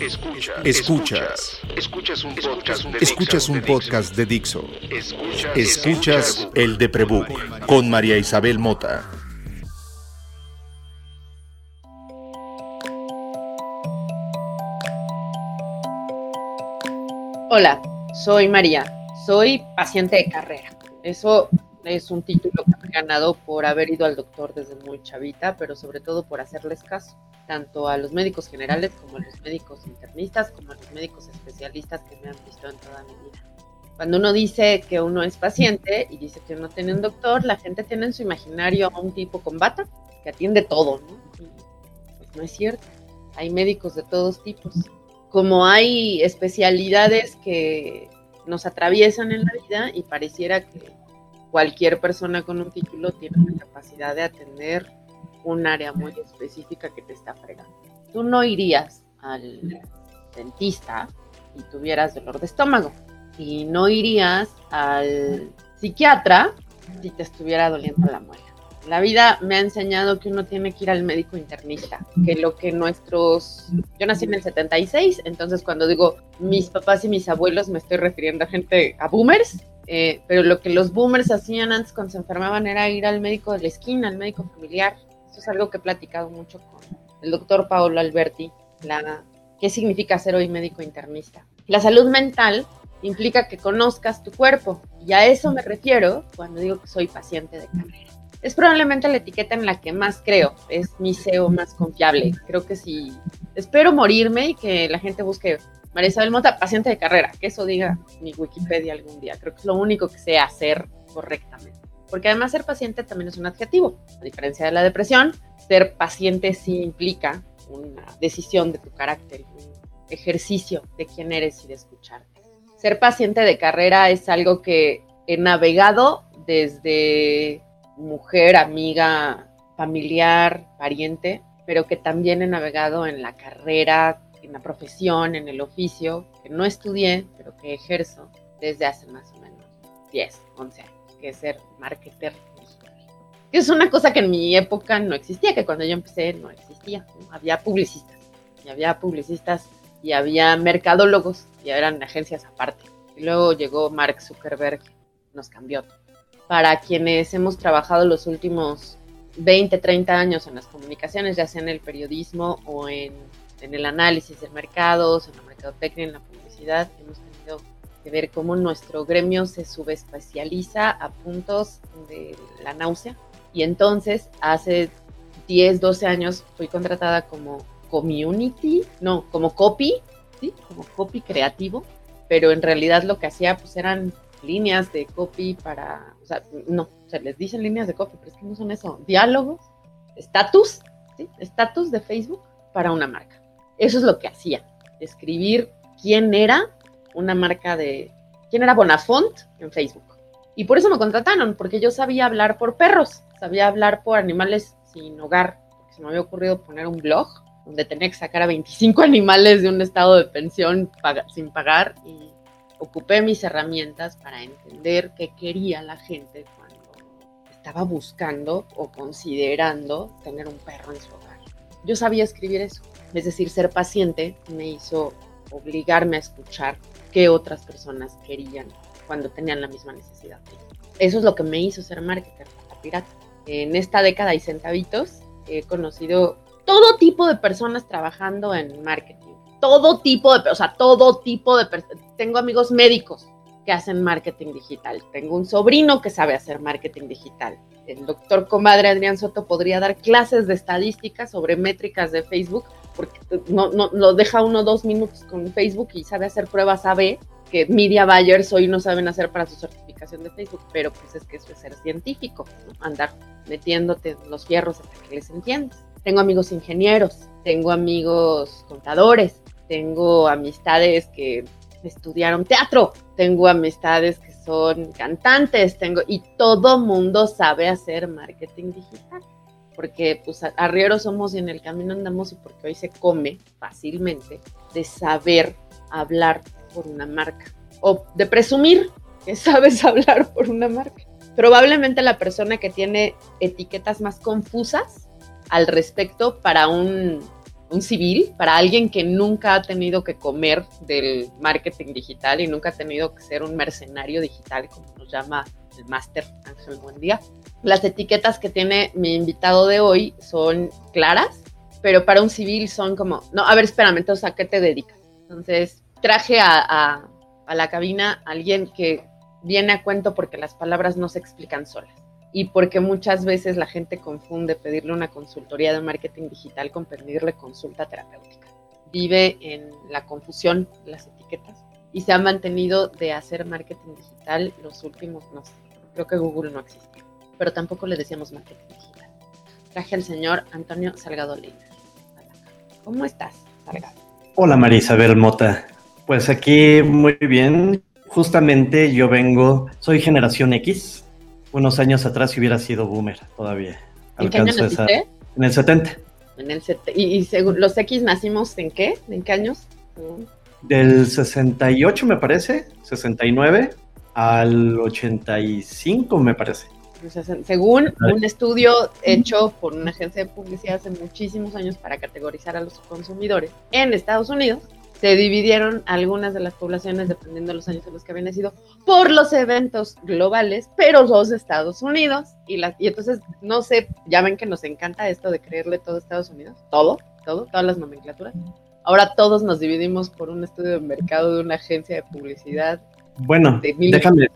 Escuchas. Escuchas. Escuchas un podcast de Escuchas un podcast de Dixo. Escuchas el de Prebook con María Isabel Mota. Hola, soy María. Soy paciente de carrera. Eso es un título que ganado por haber ido al doctor desde muy chavita, pero sobre todo por hacerles caso, tanto a los médicos generales como a los médicos internistas, como a los médicos especialistas que me han visto en toda mi vida. Cuando uno dice que uno es paciente y dice que uno tiene un doctor, la gente tiene en su imaginario a un tipo con bata que atiende todo, ¿no? pues no es cierto. Hay médicos de todos tipos. Como hay especialidades que nos atraviesan en la vida y pareciera que cualquier persona con un título tiene la capacidad de atender un área muy específica que te está fregando. Tú no irías al dentista y tuvieras dolor de estómago y no irías al psiquiatra si te estuviera doliendo la muela. La vida me ha enseñado que uno tiene que ir al médico internista, que lo que nuestros... Yo nací en el 76, entonces cuando digo mis papás y mis abuelos me estoy refiriendo a gente, a boomers, eh, pero lo que los boomers hacían antes cuando se enfermaban era ir al médico de la esquina, al médico familiar. Eso es algo que he platicado mucho con el doctor Paolo Alberti, la, qué significa ser hoy médico internista. La salud mental implica que conozcas tu cuerpo y a eso me refiero cuando digo que soy paciente de carrera. Es probablemente la etiqueta en la que más creo, es mi SEO más confiable. Creo que si espero morirme y que la gente busque María Isabel Mota, paciente de carrera, que eso diga mi Wikipedia algún día. Creo que es lo único que sé hacer correctamente. Porque además ser paciente también es un adjetivo. A diferencia de la depresión, ser paciente sí implica una decisión de tu carácter, un ejercicio de quién eres y de escucharte. Ser paciente de carrera es algo que he navegado desde mujer, amiga, familiar, pariente, pero que también he navegado en la carrera en la profesión, en el oficio, que no estudié, pero que ejerzo desde hace más o menos 10, 11 años, que es ser marketer. Que es una cosa que en mi época no existía, que cuando yo empecé no existía. Había publicistas, y había publicistas y había mercadólogos, y eran agencias aparte. Y luego llegó Mark Zuckerberg, nos cambió todo. Para quienes hemos trabajado los últimos 20, 30 años en las comunicaciones, ya sea en el periodismo o en en el análisis de mercados, en la mercadotecnia, en la publicidad, hemos tenido que ver cómo nuestro gremio se subespecializa a puntos de la náusea. Y entonces, hace 10, 12 años, fui contratada como community, no, como copy, ¿sí? Como copy creativo, pero en realidad lo que hacía pues eran líneas de copy para, sea, no, se les dicen líneas de copy, pero es que no son eso, diálogos, estatus. Estatus de Facebook para una marca. Eso es lo que hacía, escribir quién era una marca de, quién era Bonafont en Facebook. Y por eso me contrataron, porque yo sabía hablar por perros, sabía hablar por animales sin hogar, porque se me había ocurrido poner un blog donde tenía que sacar a 25 animales de un estado de pensión sin pagar y ocupé mis herramientas para entender qué quería la gente cuando estaba buscando o considerando tener un perro en su hogar. Yo sabía escribir eso. Es decir, ser paciente me hizo obligarme a escuchar qué otras personas querían cuando tenían la misma necesidad. Eso es lo que me hizo ser marketer, pirata. En esta década y centavitos he conocido todo tipo de personas trabajando en marketing. Todo tipo de, o sea, todo tipo de. Tengo amigos médicos que hacen marketing digital. Tengo un sobrino que sabe hacer marketing digital. El doctor comadre Adrián Soto podría dar clases de estadística sobre métricas de Facebook porque no, no, lo deja uno dos minutos con Facebook y sabe hacer pruebas AB que media buyers hoy no saben hacer para su certificación de Facebook, pero pues es que eso es ser científico, andar metiéndote los fierros hasta que les entiendes. Tengo amigos ingenieros, tengo amigos contadores, tengo amistades que estudiaron teatro, tengo amistades que son cantantes, tengo y todo mundo sabe hacer marketing digital porque pues arrieros somos y en el camino andamos y porque hoy se come fácilmente de saber hablar por una marca o de presumir que sabes hablar por una marca. Probablemente la persona que tiene etiquetas más confusas al respecto para un un civil, para alguien que nunca ha tenido que comer del marketing digital y nunca ha tenido que ser un mercenario digital, como nos llama el máster Ángel Buendía. Las etiquetas que tiene mi invitado de hoy son claras, pero para un civil son como, no, a ver, espérame, entonces, ¿a qué te dedicas? Entonces, traje a, a la cabina a alguien que viene a cuento porque las palabras no se explican solas y porque muchas veces la gente confunde pedirle una consultoría de marketing digital con pedirle consulta terapéutica. Vive en la confusión las etiquetas y se ha mantenido de hacer marketing digital los últimos, no sé, creo que Google no existe, pero tampoco le decíamos marketing digital. Traje al señor Antonio Salgado Leina. ¿Cómo estás, Salgado? Hola María Isabel Mota. Pues aquí muy bien. Justamente yo vengo, soy generación X, unos años atrás si hubiera sido boomer todavía. ¿En qué año naciste? En el 70. En el ¿Y, según los X nacimos en qué? ¿En qué años? Del 68 me parece, 69 al 85 me parece. Según un estudio hecho por una agencia de publicidad hace muchísimos años para categorizar a los consumidores en Estados Unidos, se dividieron algunas de las poblaciones, dependiendo de los años en los que habían nacido, por los eventos globales, pero los Estados Unidos. Y, las, y entonces, no sé, ya ven que nos encanta esto de creerle todo Estados Unidos, todo, todo, todas las nomenclaturas. Ahora todos nos dividimos por un estudio de mercado de una agencia de publicidad. Bueno, déjame,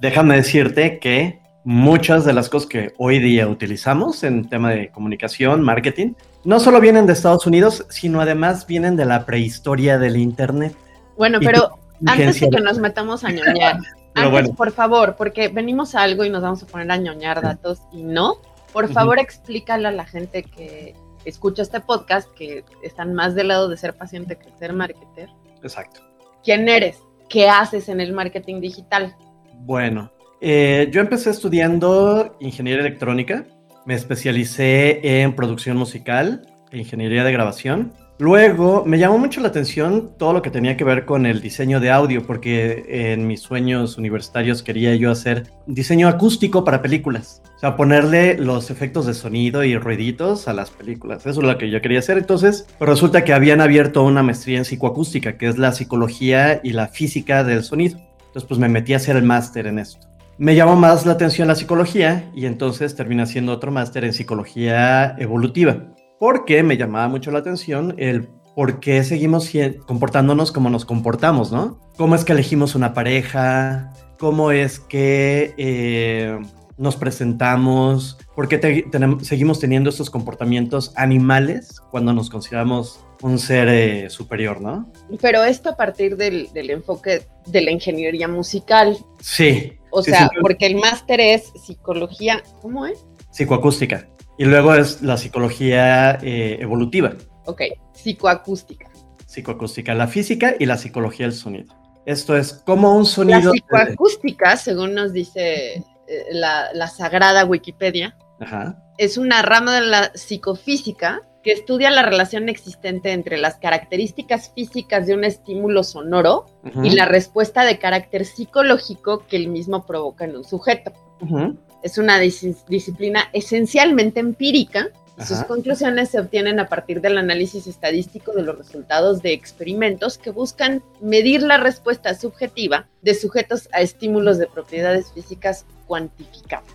déjame decirte que muchas de las cosas que hoy día utilizamos en tema de comunicación, marketing, no solo vienen de Estados Unidos, sino además vienen de la prehistoria del Internet. Bueno, pero antes de que nos metamos a ñoñar, antes, por favor, porque venimos a algo y nos vamos a poner a ñoñar datos y no, por favor explícale a la gente que escucha este podcast que están más del lado de ser paciente que ser marketer. Exacto. ¿Quién eres? ¿Qué haces en el marketing digital? Bueno, eh, yo empecé estudiando ingeniería electrónica, me especialicé en producción musical ingeniería de grabación. Luego me llamó mucho la atención todo lo que tenía que ver con el diseño de audio, porque en mis sueños universitarios quería yo hacer diseño acústico para películas. O sea, ponerle los efectos de sonido y ruiditos a las películas. Eso es lo que yo quería hacer. Entonces, pues resulta que habían abierto una maestría en psicoacústica, que es la psicología y la física del sonido. Entonces, pues me metí a hacer el máster en esto me llamó más la atención la psicología y entonces terminé haciendo otro máster en psicología evolutiva, porque me llamaba mucho la atención el por qué seguimos comportándonos como nos comportamos, ¿no? ¿Cómo es que elegimos una pareja? ¿Cómo es que eh, nos presentamos? ¿Por qué seguimos teniendo estos comportamientos animales cuando nos consideramos un ser eh, superior, ¿no? Pero esto a partir del, del enfoque de la ingeniería musical. Sí, o sea, porque el máster es psicología, ¿cómo es? Psicoacústica. Y luego es la psicología eh, evolutiva. Ok, psicoacústica. Psicoacústica, la física y la psicología del sonido. Esto es como un sonido. La psicoacústica, según nos dice eh, la, la, sagrada Wikipedia, es una rama de la psicofísica que estudia la relación existente entre las características físicas de un estímulo sonoro y la respuesta de carácter psicológico que el mismo provoca en un sujeto. Es una disciplina esencialmente empírica. sus conclusiones se obtienen a partir del análisis estadístico de los resultados de experimentos que buscan medir la respuesta subjetiva de sujetos a estímulos de propiedades físicas cuantificables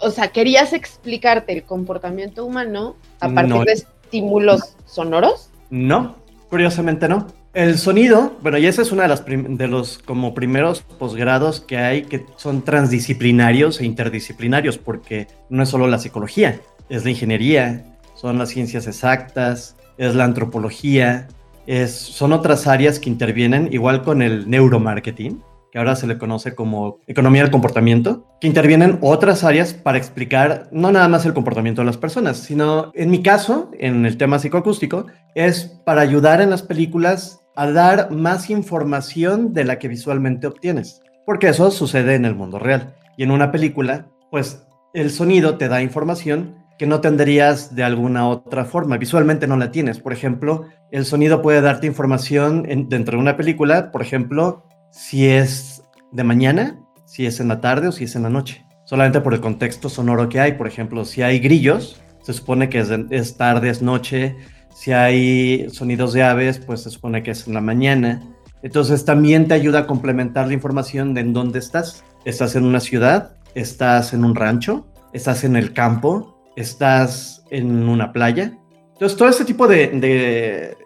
o sea, querías explicarte el comportamiento humano a partir de estímulos sonoros? No, curiosamente no. El sonido, bueno, y ese es uno de, las de los como primeros posgrados que hay que son transdisciplinarios e interdisciplinarios, porque no es solo la psicología, es la ingeniería, son las ciencias exactas, es la antropología, es, son otras áreas que intervienen, igual con el neuromarketing, ahora se le conoce como economía del comportamiento, que intervienen otras áreas para explicar no nada más el comportamiento de las personas, sino en mi caso, en el tema psicoacústico, es para ayudar en las películas a dar más información de la que visualmente obtienes, porque eso sucede en el mundo real. Y en una película, pues el sonido te da información que no tendrías de alguna otra forma. Visualmente no la tienes. Por ejemplo, el sonido puede darte información dentro de una película, por ejemplo, si es de mañana, si es en la tarde o si es en la noche. Solamente por el contexto sonoro que hay. Por ejemplo, si hay grillos, se supone que es, tarde, es noche. Si hay sonidos de aves, pues se supone que es en la mañana. Entonces también te ayuda a complementar la información de en dónde estás. ¿Estás en una ciudad? ¿Estás en un rancho? ¿Estás en el campo? ¿Estás en una playa? Entonces todo ese tipo de,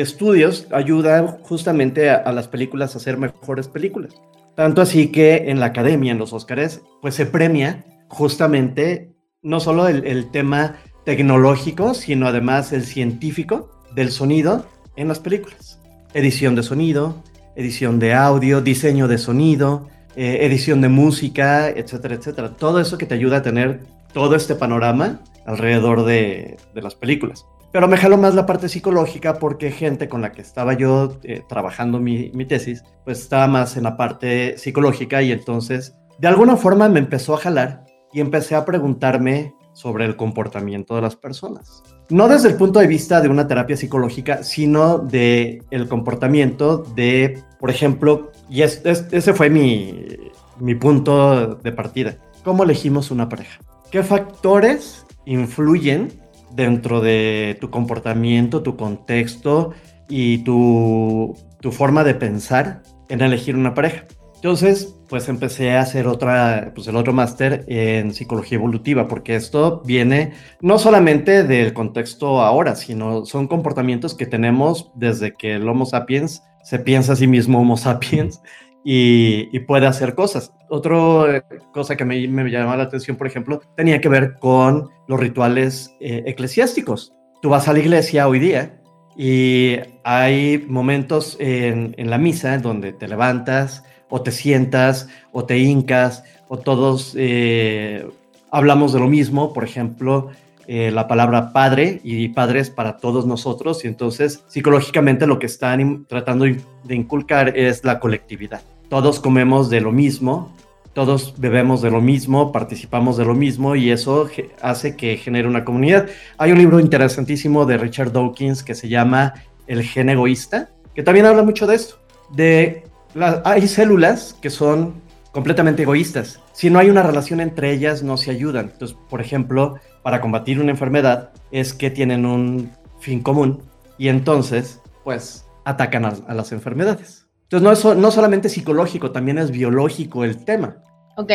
estudios ayuda justamente a, a, las películas a hacer mejores películas. Tanto así que en la academia, en los Óscares, pues se premia justamente no solo el, el tema tecnológico, sino además el científico del sonido en las películas edición de sonido, edición de audio, diseño de sonido, eh, edición de música, etcétera, etcétera. Todo eso que te ayuda a tener todo este panorama alrededor de, de las películas. Pero me jaló más la parte psicológica porque gente con la que estaba yo eh, trabajando mi, mi, tesis, pues estaba más en la parte psicológica y entonces de alguna forma me empezó a jalar y empecé a preguntarme sobre el comportamiento de las personas no desde el punto de vista de una terapia psicológica, sino de el comportamiento de, por ejemplo, y ese fue mi, mi punto de partida. ¿Cómo elegimos una pareja? ¿Qué factores influyen dentro de tu comportamiento, tu contexto y tu, forma de pensar en elegir una pareja? Entonces, pues empecé a hacer otra, pues el otro máster en psicología evolutiva, porque esto viene no solamente del contexto ahora, sino son comportamientos que tenemos desde que el Homo sapiens se piensa a sí mismo Homo sapiens y, puede hacer cosas. Otra cosa que me, me llamaba la atención, por ejemplo, tenía que ver con los rituales eh, eclesiásticos. Tú vas a la iglesia hoy día y hay momentos en, la misa donde te levantas, o te sientas, o te hincas, o todos eh, hablamos de lo mismo, por ejemplo, eh, la palabra padre y padres para todos nosotros, y entonces psicológicamente lo que están tratando de inculcar es la colectividad. Todos comemos de lo mismo, todos bebemos de lo mismo, participamos de lo mismo y eso hace que genere una comunidad. Hay un libro interesantísimo de Richard Dawkins que se llama El gen egoísta, que también habla mucho de esto, de hay células que son completamente egoístas. Si no hay una relación entre ellas, no se ayudan. Entonces, por ejemplo, para combatir una enfermedad es que tienen un fin común y entonces, pues, atacan a, las enfermedades. Entonces, no es no solamente psicológico, también es biológico el tema. Ok,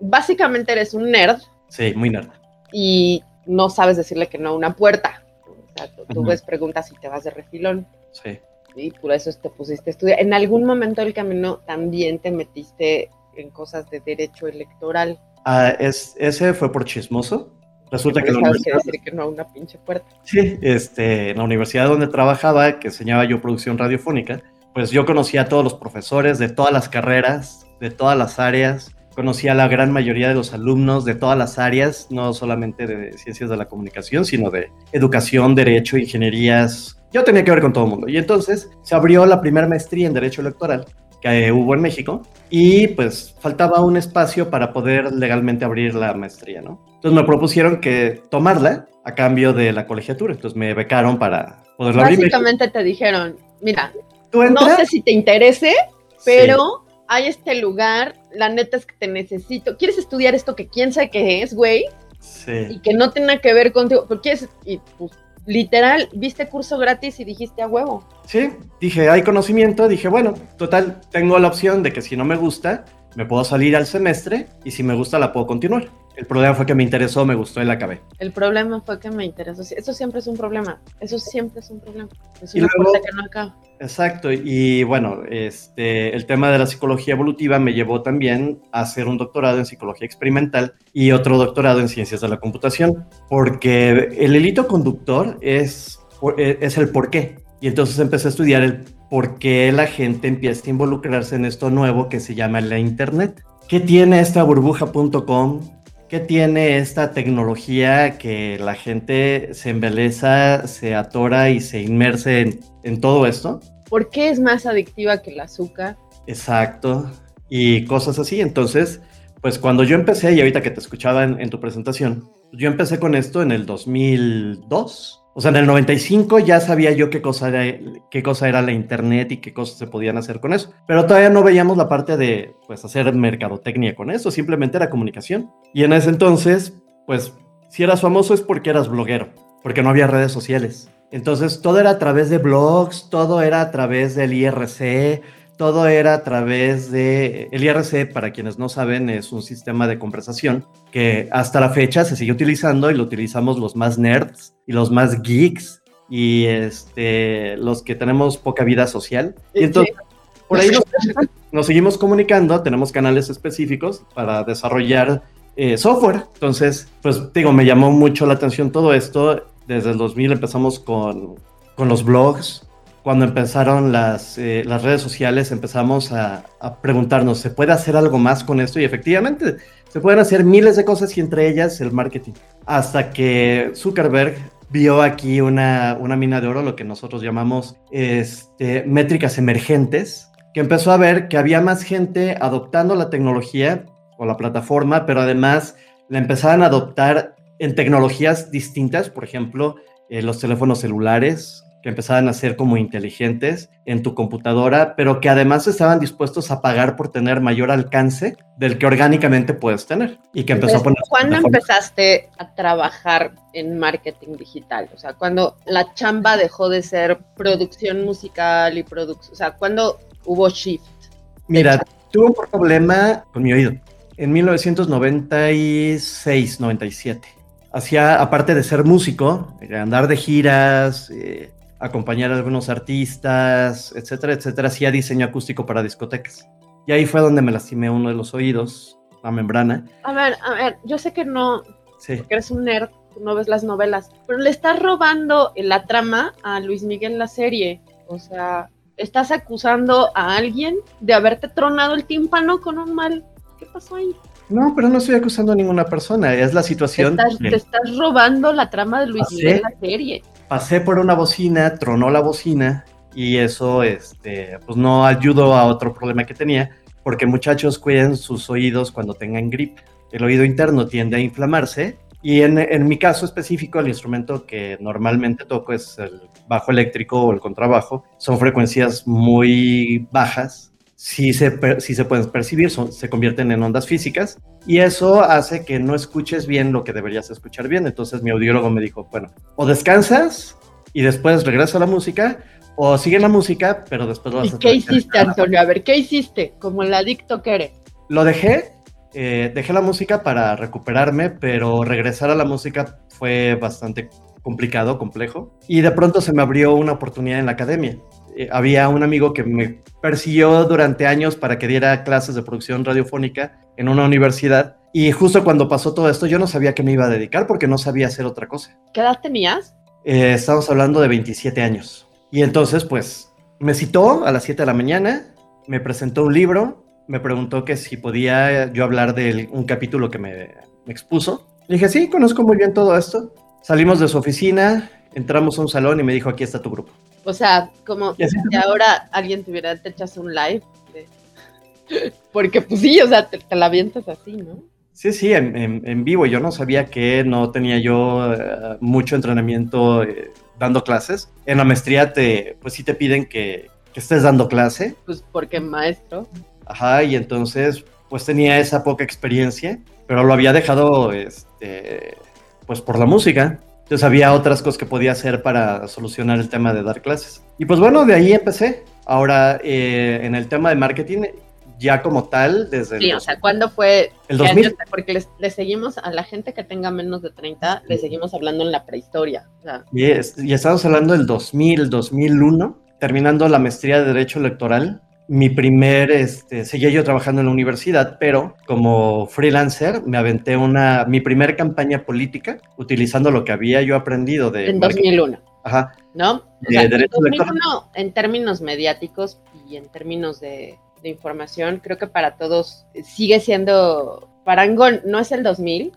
básicamente eres un nerd. Sí, muy nerd. Y no sabes decirle que no a una puerta. O sea, tú, ves preguntas y te vas de refilón. Sí y por eso te pusiste a estudiar. En algún momento del camino también te metiste en cosas de derecho electoral. Ah, es, ese fue por chismoso. Resulta que, la que no una pinche puerta. Sí, este, en la universidad donde trabajaba, que enseñaba yo producción radiofónica, pues yo conocía a todos los profesores de todas las carreras, de todas las áreas, conocía a la gran mayoría de los alumnos de todas las áreas, no solamente de ciencias de la comunicación, sino de educación, derecho, ingenierías, yo tenía que ver con todo el mundo. Y entonces se abrió la primera maestría en Derecho Electoral que hubo en México y pues faltaba un espacio para poder legalmente abrir la maestría, ¿no? Entonces me propusieron que tomarla a cambio de la colegiatura, entonces me becaron para poderla abrir. Básicamente te dijeron, mira, no sé si te interese, pero hay este lugar, la neta es que te necesito. ¿Quieres estudiar esto que quién sabe qué es, güey? Sí. Y que no tenga que ver contigo, pero quieres, y pues literal, viste curso gratis y dijiste a huevo. Sí, dije, hay conocimiento, dije, bueno, total, tengo la opción de que si no me gusta, me puedo salir al semestre y si me gusta la puedo continuar. El problema fue que me interesó, me gustó y la acabé. El problema fue que me interesó. Eso siempre es un problema. Eso siempre es un problema. Es una cosa que no acaba. Exacto. Y bueno, este, el tema de la psicología evolutiva me llevó también a hacer un doctorado en psicología experimental y otro doctorado en ciencias de la computación, porque el hilito conductor es, es el por qué. Y entonces empecé a estudiar el por qué la gente empieza a involucrarse en esto nuevo que se llama la Internet. ¿Qué tiene esta burbuja.com? ¿Qué tiene esta tecnología que la gente se embeleza, se atora y se inmerse en, en todo esto? ¿Por qué es más adictiva que el azúcar? Exacto. Y cosas así. Entonces, pues cuando yo empecé, y ahorita que te escuchaba en, en tu presentación, yo empecé con esto en el 2002 o sea, en el 95 ya sabía yo qué cosa, era, qué cosa era la internet y qué cosas se podían hacer con eso. Pero todavía no veíamos la parte de pues, hacer mercadotecnia con eso, simplemente era comunicación. Y en ese entonces, pues si eras famoso es porque eras bloguero, porque no había redes sociales. Entonces todo era a través de blogs, todo era a través del IRC, todo era a través de... El IRC, para quienes no saben, es un sistema de conversación que hasta la fecha se sigue utilizando y lo utilizamos los más nerds y los más geeks y este, los que tenemos poca vida social. Y entonces, por ahí nos, seguimos comunicando, tenemos canales específicos para desarrollar eh, software. Entonces, pues digo, me llamó mucho la atención todo esto. Desde el 2000 empezamos con, con los blogs. Cuando empezaron las, eh, las redes sociales empezamos a, a, preguntarnos, ¿se puede hacer algo más con esto? Y efectivamente, se pueden hacer miles de cosas y entre ellas el marketing. Hasta que Zuckerberg vio aquí una, una mina de oro, lo que nosotros llamamos este, métricas emergentes, que empezó a ver que había más gente adoptando la tecnología o la plataforma, pero además la empezaban a adoptar en tecnologías distintas, por ejemplo, eh, los teléfonos celulares, que empezaban a ser como inteligentes en tu computadora, pero que además estaban dispuestos a pagar por tener mayor alcance del que orgánicamente puedes tener. Y que empezó a poner... ¿Cuándo empezaste a trabajar en marketing digital? O sea, cuando la chamba dejó de ser producción musical y producción, o sea, ¿cuándo hubo shift? Mira, tuve un problema con mi oído en 1996, 97. Hacía, aparte de ser músico, andar de giras, eh, acompañar a algunos artistas, etcétera, etcétera, hacía diseño acústico para discotecas. Y ahí fue donde me lastimé uno de los oídos, la membrana. A ver, a ver, yo sé que no, sí. porque eres un nerd, no ves las novelas, pero le estás robando la trama a Luis Miguel la serie. O sea, estás acusando a alguien de haberte tronado el tímpano con un mal. ¿Qué pasó ahí? No, pero no estoy acusando a ninguna persona, es la situación. Te estás, te estás robando la trama de Luis Miguel la serie pasé por una bocina, tronó la bocina y eso este, pues no ayudó a otro problema que tenía, porque muchachos cuiden sus oídos cuando tengan gripe. El oído interno tiende a inflamarse y en, en, mi caso específico, el instrumento que normalmente toco es el bajo eléctrico o el contrabajo. Son frecuencias muy bajas sí se, se pueden percibir, son, se convierten en ondas físicas y eso hace que no escuches bien lo que deberías escuchar bien. Entonces mi audiólogo me dijo, bueno, o descansas y después regresas a la música o sigue la música, pero después lo vas ¿Y qué hiciste, Antonio? A ver, ¿qué hiciste? Como el adicto que eres. Lo dejé, eh, dejé la música para recuperarme, pero regresar a la música fue bastante complicado, complejo. Y de pronto se me abrió una oportunidad en la academia. Eh, había un amigo que me persiguió durante años para que diera clases de producción radiofónica en una universidad. Y justo cuando pasó todo esto, yo no sabía que me iba a dedicar porque no sabía hacer otra cosa. ¿Qué edad tenías? Eh, estamos hablando de 27 años. Y entonces, pues, me citó a las 7 de la mañana, me presentó un libro, me preguntó que si podía yo hablar de un capítulo que me, me expuso. Le dije, sí, conozco muy bien todo esto. Salimos de su oficina, entramos a un salón y me dijo, aquí está tu grupo. O sea, como si ahora alguien tuviera, te echas un live. Porque pues sí, o sea, te, la avientas así, ¿no? Sí, sí, en, en, vivo. Yo no sabía que no tenía yo eh, mucho entrenamiento eh, dando clases. En la maestría te, pues sí te piden que, que estés dando clase. Pues porque maestro. Ajá, y entonces pues tenía esa poca experiencia, pero lo había dejado, este, pues por la música. Entonces había otras cosas que podía hacer para solucionar el tema de dar clases. Y pues bueno, de ahí empecé. Ahora, eh, en el tema de marketing, ya como tal, desde... Sí, o sea, ¿cuándo fue? El 2000. Porque le seguimos a la gente que tenga menos de 30, le seguimos hablando en la prehistoria. O sea. y, y estamos hablando del 2000, 2001, terminando la maestría de Derecho Electoral mi primer, este, seguía yo trabajando en la universidad, pero como freelancer me aventé una, mi primer campaña política utilizando lo que había yo aprendido de... En 2001. Ajá. ¿No? O sea, en 2001, en términos mediáticos y en términos de, información, creo que para todos sigue siendo, Parangón no es el 2000,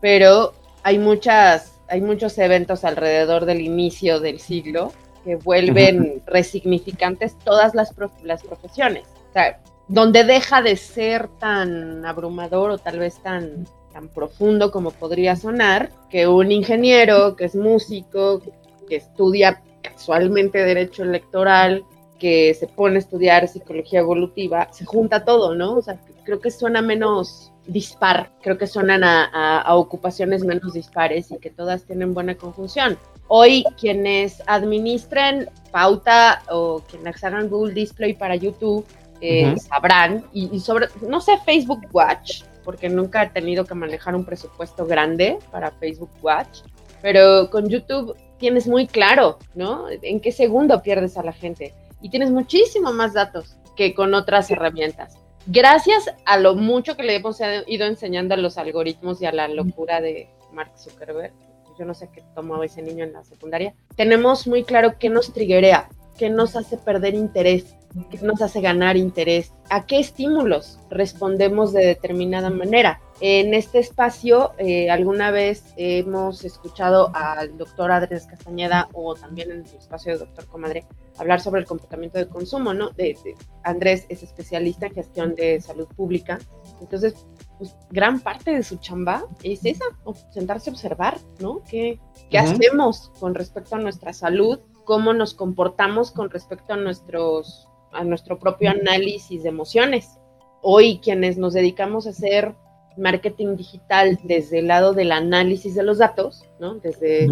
pero hay muchas, hay muchos eventos alrededor del inicio del siglo que vuelven resignificantes todas las, las profesiones. O sea, donde deja de ser tan abrumador o tal vez tan, tan profundo como podría sonar, que un ingeniero que es músico, que estudia casualmente derecho electoral, que se pone a estudiar psicología evolutiva, se junta todo, ¿no? O sea, creo que suena menos dispar. Creo que suenan a, ocupaciones menos dispares y que todas tienen buena conjunción. Hoy quienes administren pauta o quienes hagan Google Display para YouTube eh, sabrán, y, sobre, no sé, Facebook Watch, porque nunca he tenido que manejar un presupuesto grande para Facebook Watch, pero con YouTube tienes muy claro, ¿no? En qué segundo pierdes a la gente y tienes muchísimo más datos que con otras herramientas. Gracias a lo mucho que le hemos ido enseñando a los algoritmos y a la locura de Mark Zuckerberg, yo no sé qué tomaba ese niño en la secundaria, tenemos muy claro qué nos triguea, qué nos hace perder interés, qué nos hace ganar interés, a qué estímulos respondemos de determinada manera. En este espacio, eh, alguna vez hemos escuchado al doctor Andrés Castañeda o también en su espacio de doctor Comadre hablar sobre el comportamiento de consumo, ¿no? De, Andrés es especialista en gestión de salud pública, entonces, pues, gran parte de su chamba es esa, sentarse a observar, ¿no? ¿Qué, qué hacemos con respecto a nuestra salud? ¿Cómo nos comportamos con respecto a nuestros a nuestro propio análisis de emociones? Hoy quienes nos dedicamos a hacer marketing digital desde el lado del análisis de los datos, ¿no? Desde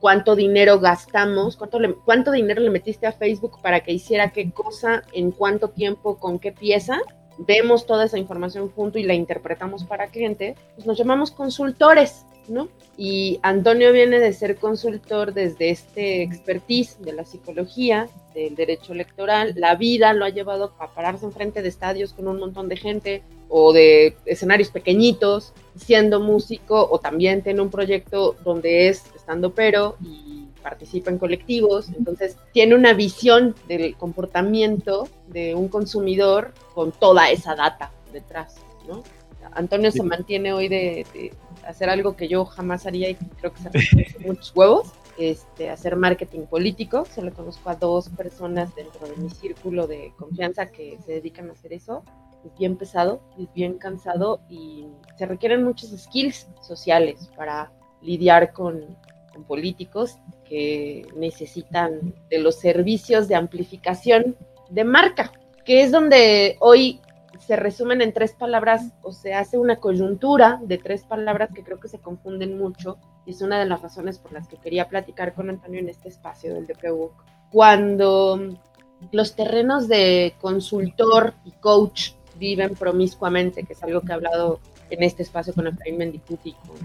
cuánto dinero gastamos, cuánto, cuánto dinero le metiste a Facebook para que hiciera qué cosa, en cuánto tiempo, con qué pieza, vemos toda esa información junto y la interpretamos para cliente, pues nos llamamos consultores, ¿no? Y Antonio viene de ser consultor desde este expertise de la psicología, del derecho electoral, la vida lo ha llevado a pararse enfrente de estadios con un montón de gente o de escenarios pequeñitos, siendo músico o también tiene un proyecto donde es estando pero y participa en colectivos, entonces tiene una visión del comportamiento de un consumidor con toda esa data detrás, ¿no? Antonio se mantiene hoy de, hacer algo que yo jamás haría y creo que se muchos huevos, este, hacer marketing político. Solo conozco a dos personas dentro de mi círculo de confianza que se dedican a hacer eso. Es bien pesado, es bien cansado y se requieren muchos skills sociales para lidiar con, con políticos que necesitan de los servicios de amplificación de marca, que es donde hoy se resumen en tres palabras o se hace una coyuntura de tres palabras que creo que se confunden mucho y es una de las razones por las que quería platicar con Antonio en este espacio del DPU. Cuando los terrenos de consultor y coach viven promiscuamente, que es algo que he hablado en este espacio con Efraín Mendicuti, con,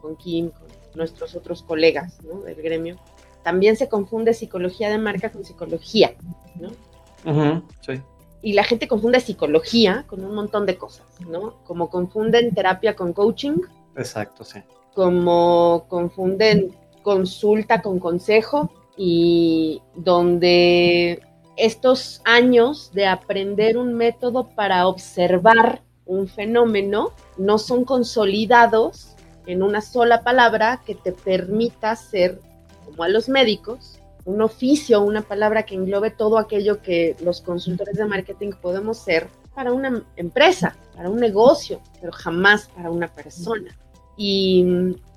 con Kim, con nuestros otros colegas del gremio, también se confunde psicología de marca con psicología, ¿no? sí y la gente confunde psicología con un montón de cosas, ¿no? Como confunden terapia con coaching. Exacto, sí. Como confunden consulta con consejo y donde estos años de aprender un método para observar un fenómeno no son consolidados en una sola palabra que te permita ser, como a los médicos, un oficio, una palabra que englobe todo aquello que los consultores de marketing podemos ser para una empresa, para un negocio, pero jamás para una persona. Y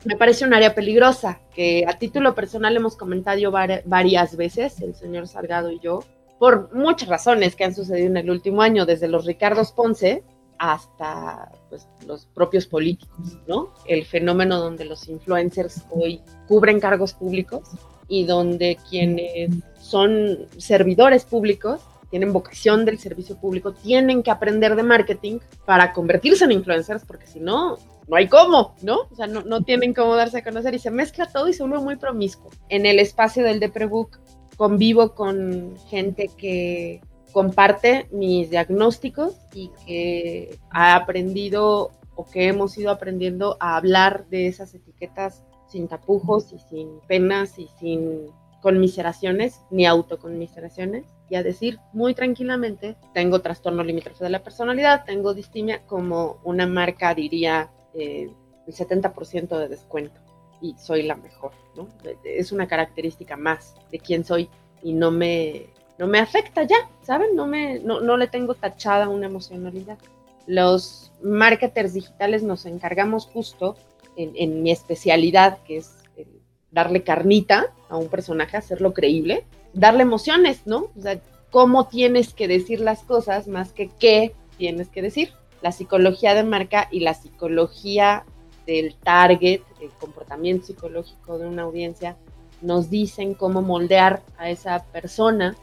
me parece un área peligrosa que a título personal hemos comentado varias veces, el señor Salgado y yo, por muchas razones que han sucedido en el último año, desde los Ricardos Ponce hasta pues, los propios políticos, ¿no? El fenómeno donde los influencers hoy cubren cargos públicos y donde quienes son servidores públicos, tienen vocación del servicio público, tienen que aprender de marketing para convertirse en influencers, porque si no, no hay cómo, ¿no? O sea, no, no tienen cómo darse a conocer y se mezcla todo y se vuelve muy promiscuo. En el espacio del Deprebook convivo con gente que comparte mis diagnósticos y que ha aprendido o que hemos ido aprendiendo a hablar de esas etiquetas sin tapujos y sin penas y sin conmiseraciones ni autoconmiseraciones y a decir muy tranquilamente, tengo trastorno limítrofe de la personalidad, tengo distimia, como una marca diría eh, el 70% de descuento y soy la mejor, ¿no? Es una característica más de quién soy y no me, no me afecta ya, ¿saben? No, me, no, no le tengo tachada una emocionalidad. Los marketers digitales nos encargamos justo en, mi especialidad, que es darle carnita a un personaje, hacerlo creíble, darle emociones, ¿no? O sea, cómo tienes que decir las cosas más que qué tienes que decir. la psicología de marca y la psicología del target, el comportamiento psicológico de una audiencia, nos dicen cómo moldear a esa persona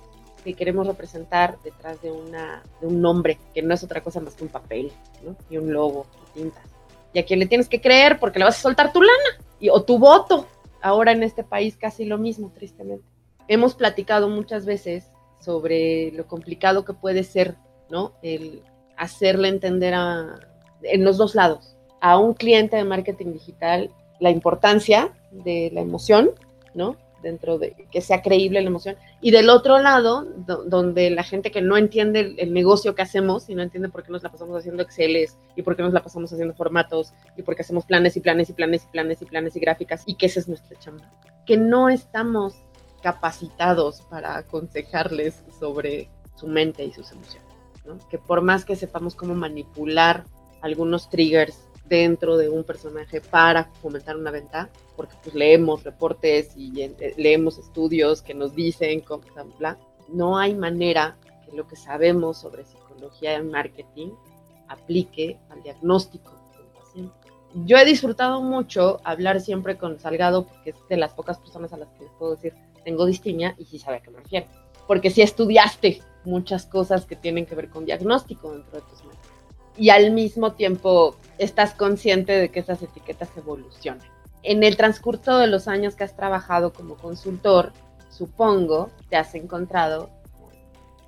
que queremos representar detrás de, una, de un nombre, que no es otra cosa más que un papel, ¿no? Y un logo, y tintas. Y a quien le tienes que creer porque le vas a soltar tu lana y, o tu voto. Ahora en este país casi lo mismo, tristemente. Hemos platicado muchas veces sobre lo complicado que puede ser, ¿no? El hacerle entender a, en los dos lados, a un cliente de marketing digital la importancia de la emoción, ¿no? Dentro de que sea creíble la emoción. Y del otro lado, donde la gente que no entiende el, negocio que hacemos y no entiende por qué nos la pasamos haciendo Exceles y por qué nos la pasamos haciendo formatos y por qué hacemos planes y planes y planes y planes y planes y gráficas y que esa es nuestra chamba. Que no estamos capacitados para aconsejarles sobre su mente y sus emociones. Que por más que sepamos cómo manipular algunos triggers dentro de un personaje para fomentar una venta, porque pues leemos reportes y eh, leemos estudios que nos dicen, cómo, bla, no hay manera que lo que sabemos sobre psicología y marketing aplique al diagnóstico del paciente. Yo he disfrutado mucho hablar siempre con Salgado porque es de las pocas personas a las que les puedo decir tengo distimia y sí sabe a qué me refiero. Porque si estudiaste muchas cosas que tienen que ver con diagnóstico dentro de tus. Y al mismo tiempo estás consciente de que esas etiquetas evolucionan. En el transcurso de los años que has trabajado como consultor, supongo te has encontrado,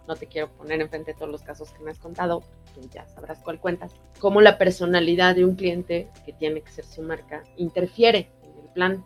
no te quiero poner enfrente de todos los casos que me has contado, tú ya sabrás cuál cuentas, cómo la personalidad de un cliente que tiene que ser su marca interfiere en el plan,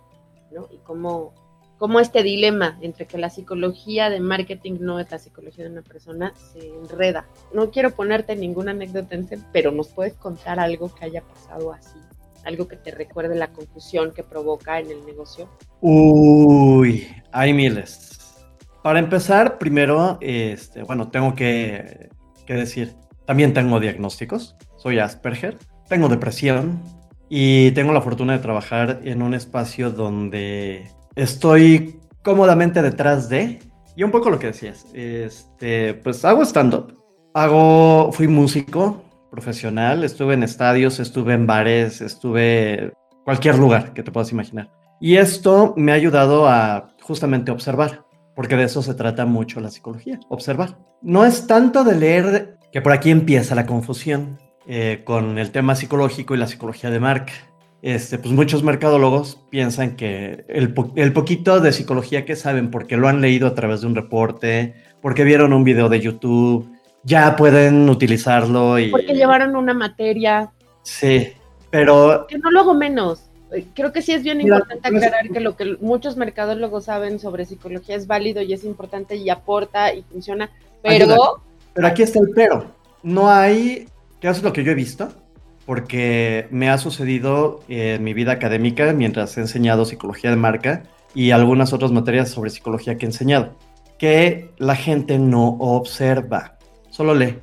¿no? Y cómo cómo este dilema entre que la psicología de marketing no es la psicología de una persona se enreda. No quiero ponerte ninguna anécdota, pero nos puedes contar algo que haya pasado así, algo que te recuerde la confusión que provoca en el negocio. Uy, hay miles. Para empezar, primero, este, bueno, tengo que, que decir, también tengo diagnósticos, soy Asperger, tengo depresión y tengo la fortuna de trabajar en un espacio donde estoy cómodamente detrás de, y un poco lo que decías, este, pues hago stand-up, hago, fui músico profesional, estuve en estadios, estuve en bares, estuve cualquier lugar que te puedas imaginar. Y esto me ha ayudado a justamente observar, porque de eso se trata mucho la psicología, observar. No es tanto de leer que por aquí empieza la confusión eh, con el tema psicológico y la psicología de marca este, pues muchos mercadólogos piensan que el, poquito de psicología que saben, porque lo han leído a través de un reporte, porque vieron un video de YouTube, ya pueden utilizarlo y... Porque llevaron una materia. Sí, pero... Que no lo hago menos. Eh, creo que sí es bien importante aclarar que lo que muchos mercadólogos saben sobre psicología es válido y es importante y aporta y funciona, pero... Pero aquí está el pero. No hay, ¿qué es lo que yo he visto? Porque me ha sucedido en mi vida académica mientras he enseñado psicología de marca y algunas otras materias sobre psicología que he enseñado, que la gente no observa, solo lee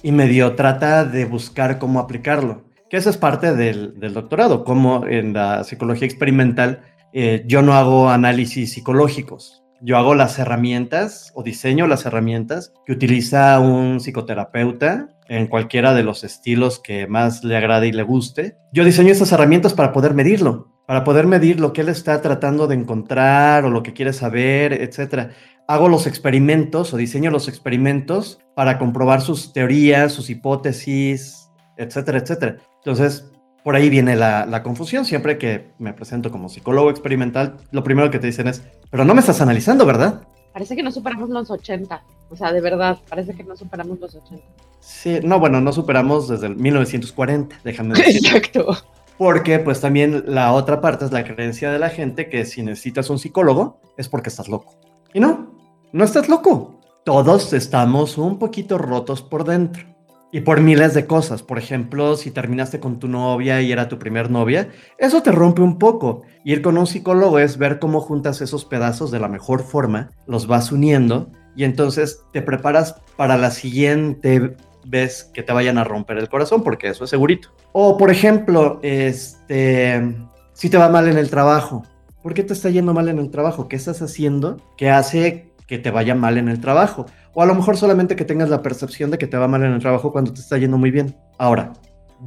y medio trata de buscar cómo aplicarlo, que eso es parte del, doctorado, como en la psicología experimental eh, yo no hago análisis psicológicos, yo hago las herramientas o diseño las herramientas que utiliza un psicoterapeuta en cualquiera de los estilos que más le agrade y le guste. Yo diseño esas herramientas para poder medirlo, para poder medir lo que él está tratando de encontrar o lo que quiere saber, etc. Hago los experimentos o diseño los experimentos para comprobar sus teorías, sus hipótesis, etcétera, etcétera. Entonces, por ahí viene la, confusión. Siempre que me presento como psicólogo experimental, lo primero que te dicen es, pero no me estás analizando, ¿verdad? Parece que no superamos los 80. O sea, de verdad, parece que no superamos los 80. Sí, no, bueno, no superamos desde el 1940, déjame decir. Exacto. Porque pues también la otra parte es la creencia de la gente que si necesitas un psicólogo es porque estás loco. Y no, no estás loco. Todos estamos un poquito rotos por dentro. Y por miles de cosas. Por ejemplo, si terminaste con tu novia y era tu primer novia, eso te rompe un poco. Ir con un psicólogo es ver cómo juntas esos pedazos de la mejor forma, los vas uniendo y entonces te preparas para la siguiente vez que te vayan a romper el corazón, porque eso es segurito. O por ejemplo, este, si te va mal en el trabajo, ¿por qué te está yendo mal en el trabajo? ¿Qué estás haciendo que hace que te vaya mal en el trabajo? O a lo mejor solamente que tengas la percepción de que te va mal en el trabajo cuando te está yendo muy bien. Ahora,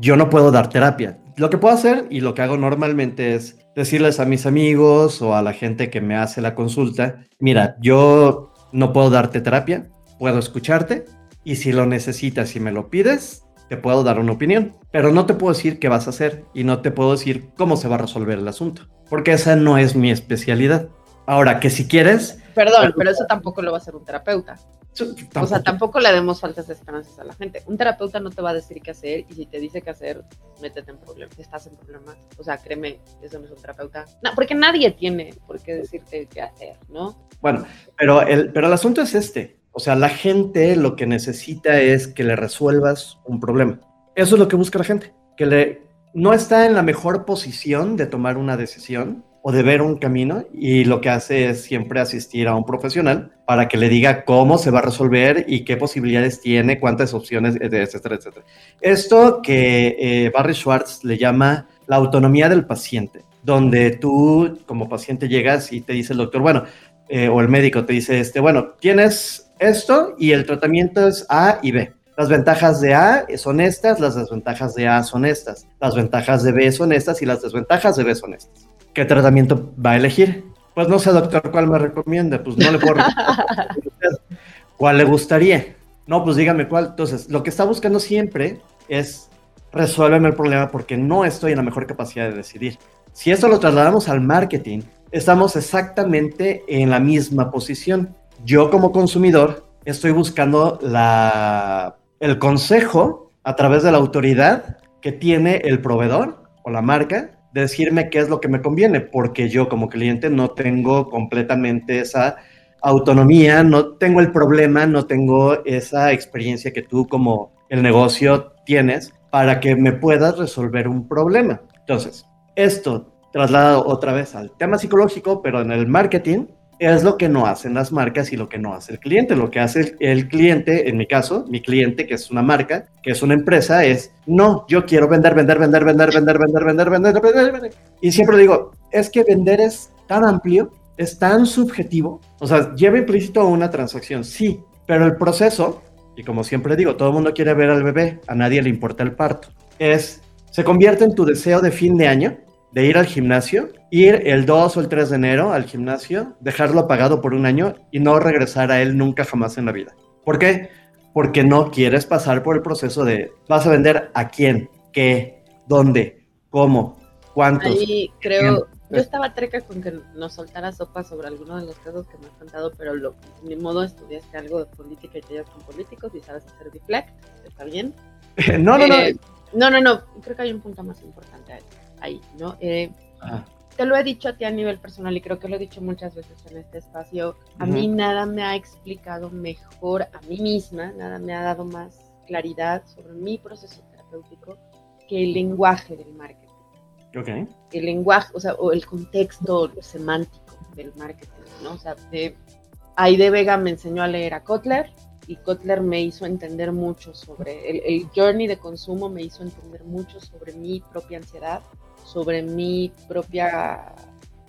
yo no puedo dar terapia. Lo que puedo hacer y lo que hago normalmente es decirles a mis amigos o a la gente que me hace la consulta, mira, yo no puedo darte terapia, puedo escucharte y si lo necesitas y me lo pides, te puedo dar una opinión, pero no te puedo decir qué vas a hacer y no te puedo decir cómo se va a resolver el asunto, porque esa no es mi especialidad. Ahora, que si quieres... Perdón, pero eso tampoco lo va a hacer un terapeuta. O sea, tampoco le demos faltas de esperanzas a la gente. Un terapeuta no te va a decir qué hacer y si te dice qué hacer, métete en problemas, estás en problemas. O sea, créeme, eso no es un terapeuta. No, porque nadie tiene por qué decirte qué hacer, ¿no? Bueno, pero el, pero el asunto es este. O sea, la gente lo que necesita es que le resuelvas un problema. Eso es lo que busca la gente, que le no está en la mejor posición de tomar una decisión o de ver un camino y lo que hace es siempre asistir a un profesional para que le diga cómo se va a resolver y qué posibilidades tiene, cuántas opciones, etcétera, etcétera. Esto que eh, Barry Schwartz le llama la autonomía del paciente, donde tú como paciente llegas y te dice el doctor, bueno, eh, o el médico te dice, este, bueno, tienes esto y el tratamiento es A y B. Las ventajas de A son estas, las desventajas de A son estas, las ventajas de B son estas y las desventajas de B son estas. ¿Qué tratamiento va a elegir? Pues no sé, doctor, ¿cuál me recomienda? Pues no le puedo ¿Cuál le gustaría? No, pues dígame cuál. Entonces, lo que está buscando siempre es resuélveme el problema porque no estoy en la mejor capacidad de decidir. Si esto lo trasladamos al marketing, estamos exactamente en la misma posición. Yo como consumidor estoy buscando la, el consejo a través de la autoridad que tiene el proveedor o la marca decirme qué es lo que me conviene, porque yo como cliente no tengo completamente esa autonomía, no tengo el problema, no tengo esa experiencia que tú como el negocio tienes para que me puedas resolver un problema. Entonces, esto trasladado otra vez al tema psicológico, pero en el marketing, es lo que no hacen las marcas y lo que no hace el cliente. Lo que hace el, cliente, en mi caso, mi cliente, que es una marca, que es una empresa, es, no, yo quiero vender, vender, vender, vender, vender, vender, vender, vender, vender, vender. Y siempre digo, es que vender es tan amplio, es tan subjetivo, o sea, lleva implícito una transacción, sí, pero el proceso, y como siempre digo, todo el mundo quiere ver al bebé, a nadie le importa el parto, es, se convierte en tu deseo de fin de año de ir al gimnasio, ir el 2 o el 3 de enero al gimnasio, dejarlo apagado por un año y no regresar a él nunca jamás en la vida. ¿Por qué? Porque no quieres pasar por el proceso de vas a vender a quién, qué, dónde, cómo, cuántos. Ahí creo, yo estaba treca con que nos soltara sopa sobre algunos de los casos que me has contado, pero lo, ni modo estudiaste algo de política y te llevas con políticos y sabes hacer deflect, está bien. no, no, no. Eh, no, no, no, creo que hay un punto más importante ahí ahí, ¿no? Eh, te lo he dicho a ti a nivel personal y creo que lo he dicho muchas veces en este espacio. A mí nada me ha explicado mejor a mí misma, nada me ha dado más claridad sobre mi proceso terapéutico que el lenguaje del marketing. Okay. El lenguaje, o sea, o el contexto semántico del marketing, ¿no? O sea, de, Aide Vega me enseñó a leer a Kotler, y Kotler me hizo entender mucho sobre el, el, journey de consumo, me hizo entender mucho sobre mi propia ansiedad, sobre mi propia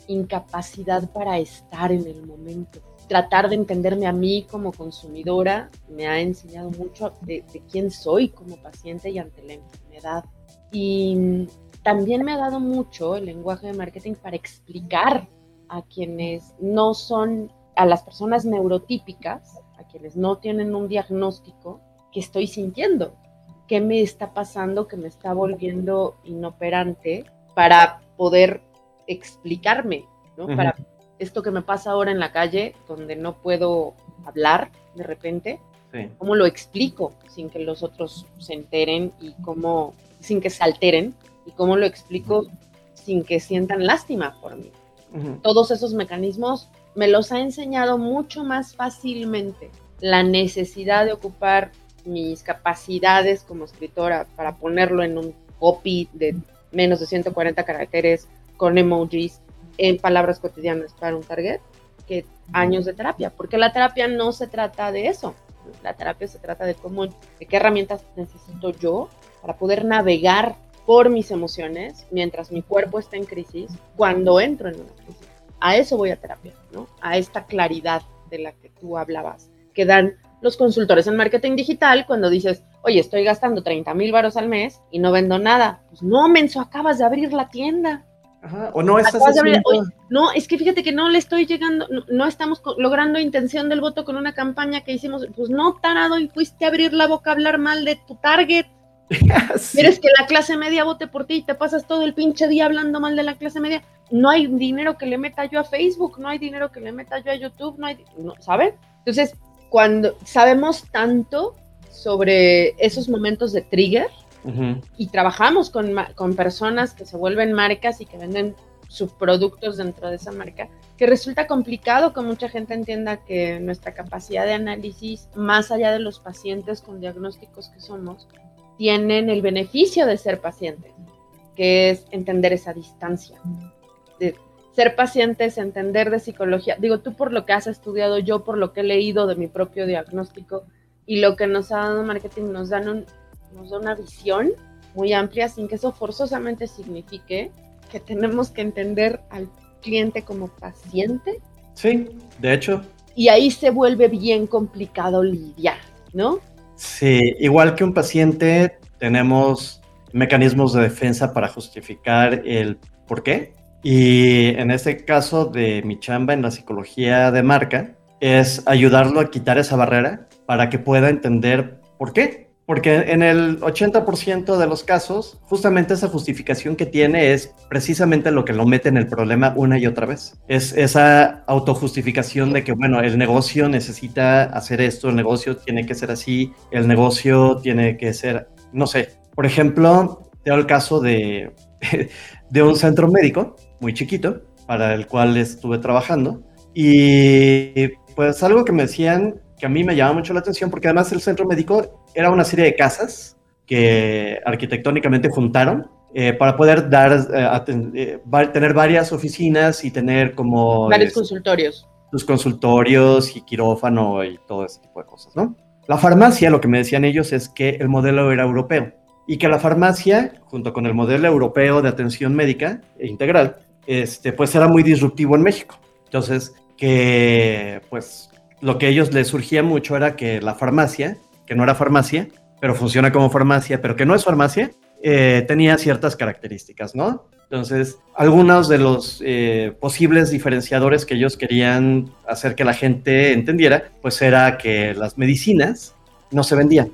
incapacidad para estar en el momento. Tratar de entenderme a mí como consumidora me ha enseñado mucho de, quién soy como paciente y ante la enfermedad. Y también me ha dado mucho el lenguaje de marketing para explicar a quienes no son, a las personas neurotípicas, a quienes no tienen un diagnóstico, que estoy sintiendo, qué me está pasando, que me está volviendo inoperante para poder explicarme, ¿no? Para esto que me pasa ahora en la calle, donde no puedo hablar de repente, ¿cómo lo explico sin que los otros se enteren y cómo, sin que se alteren, y cómo lo explico sin que sientan lástima por mí? Todos esos mecanismos me los ha enseñado mucho más fácilmente la necesidad de ocupar mis capacidades como escritora para ponerlo en un copy de menos de 140 caracteres con emojis en palabras cotidianas para un target que años de terapia, porque la terapia no se trata de eso. La terapia se trata de cómo, de qué herramientas necesito yo para poder navegar por mis emociones mientras mi cuerpo está en crisis, cuando entro en una crisis. A eso voy a terapia, ¿no? A esta claridad de la que tú hablabas, que dan los consultores en marketing digital cuando dices, oye, estoy gastando 30 mil varos al mes y no vendo nada. Pues no, menso, acabas de abrir la tienda. O no estás No, es que fíjate que no le estoy llegando, no, estamos logrando intención del voto con una campaña que hicimos. Pues no, tarado, y fuiste a abrir la boca a hablar mal de tu target. Quieres que la clase media vote por ti y te pasas todo el pinche día hablando mal de la clase media. No hay dinero que le meta yo a Facebook, no hay dinero que le meta yo a YouTube, no hay, no, ¿sabes? Entonces, cuando sabemos tanto sobre esos momentos de trigger, y trabajamos con, con, personas que se vuelven marcas y que venden subproductos dentro de esa marca, que resulta complicado que mucha gente entienda que nuestra capacidad de análisis, más allá de los pacientes con diagnósticos que somos, tienen el beneficio de ser pacientes, que es entender esa distancia. De ser pacientes, entender de psicología. Digo, tú por lo que has estudiado, yo por lo que he leído de mi propio diagnóstico y lo que nos ha dado marketing, nos dan un, nos da una visión muy amplia sin que eso forzosamente signifique que tenemos que entender al cliente como paciente. Sí, de hecho. Y ahí se vuelve bien complicado lidiar, ¿no? Sí, igual que un paciente, tenemos mecanismos de defensa para justificar el por qué. Y en este caso de mi chamba en la psicología de marca, es ayudarlo a quitar esa barrera para que pueda entender por qué. Porque en el 80% de los casos, justamente esa justificación que tiene es precisamente lo que lo mete en el problema una y otra vez. Es esa autojustificación de que, bueno, el negocio necesita hacer esto, el negocio tiene que ser así, el negocio tiene que ser, no sé. Por ejemplo, tengo el caso de, de un centro médico muy chiquito para el cual estuve trabajando y pues algo que me decían que a mí me llama mucho la atención porque además el centro médico era una serie de casas que arquitectónicamente juntaron eh, para poder dar, eh, eh, tener varias oficinas y tener como... Varios consultorios. Sus consultorios y quirófano y todo ese tipo de cosas, ¿no? La farmacia, lo que me decían ellos es que el modelo era europeo y que la farmacia, junto con el modelo europeo de atención médica e integral, este, pues era muy disruptivo en México. Entonces, que pues lo que a ellos les surgía mucho era que la farmacia, que no era farmacia, pero funciona como farmacia, pero que no es farmacia, eh, tenía ciertas características, ¿no? Entonces, algunos de los eh, posibles diferenciadores que ellos querían hacer que la gente entendiera, pues era que las medicinas no se vendían.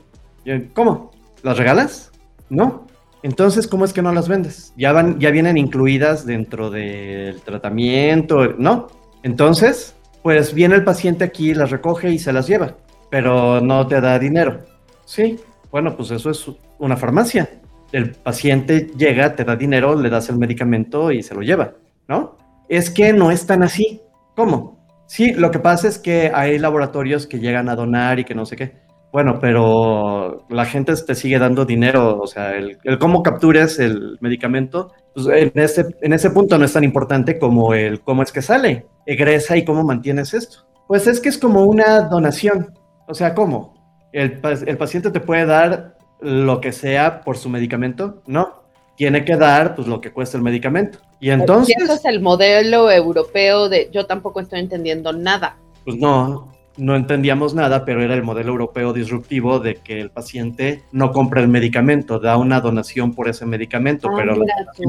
¿Cómo? ¿Las regalas? No. Entonces, ¿cómo es que no las vendes? Ya, van, ya vienen incluidas dentro del tratamiento, ¿no? Entonces, pues viene el paciente aquí, las recoge y se las lleva, pero no te da dinero. Sí, bueno, pues eso es una farmacia. El paciente llega, te da dinero, le das el medicamento y se lo lleva, ¿no? Es que no es tan así. ¿Cómo? Sí, lo que pasa es que hay laboratorios que llegan a donar y que no sé qué. Bueno, pero la gente te sigue dando dinero, o sea, el, cómo capturas el medicamento, pues en, ese, en ese punto no es tan importante como el cómo es que sale, egresa y cómo mantienes esto. Pues es que es como una donación, o sea, ¿cómo? ¿El, el paciente te puede dar lo que sea por su medicamento? No, tiene que dar pues lo que cuesta el medicamento. Y entonces... es el modelo europeo de yo tampoco estoy entendiendo nada. Pues no, no entendíamos nada, pero era el modelo europeo disruptivo de que el paciente no compra el medicamento, da una donación por ese medicamento, ah, pero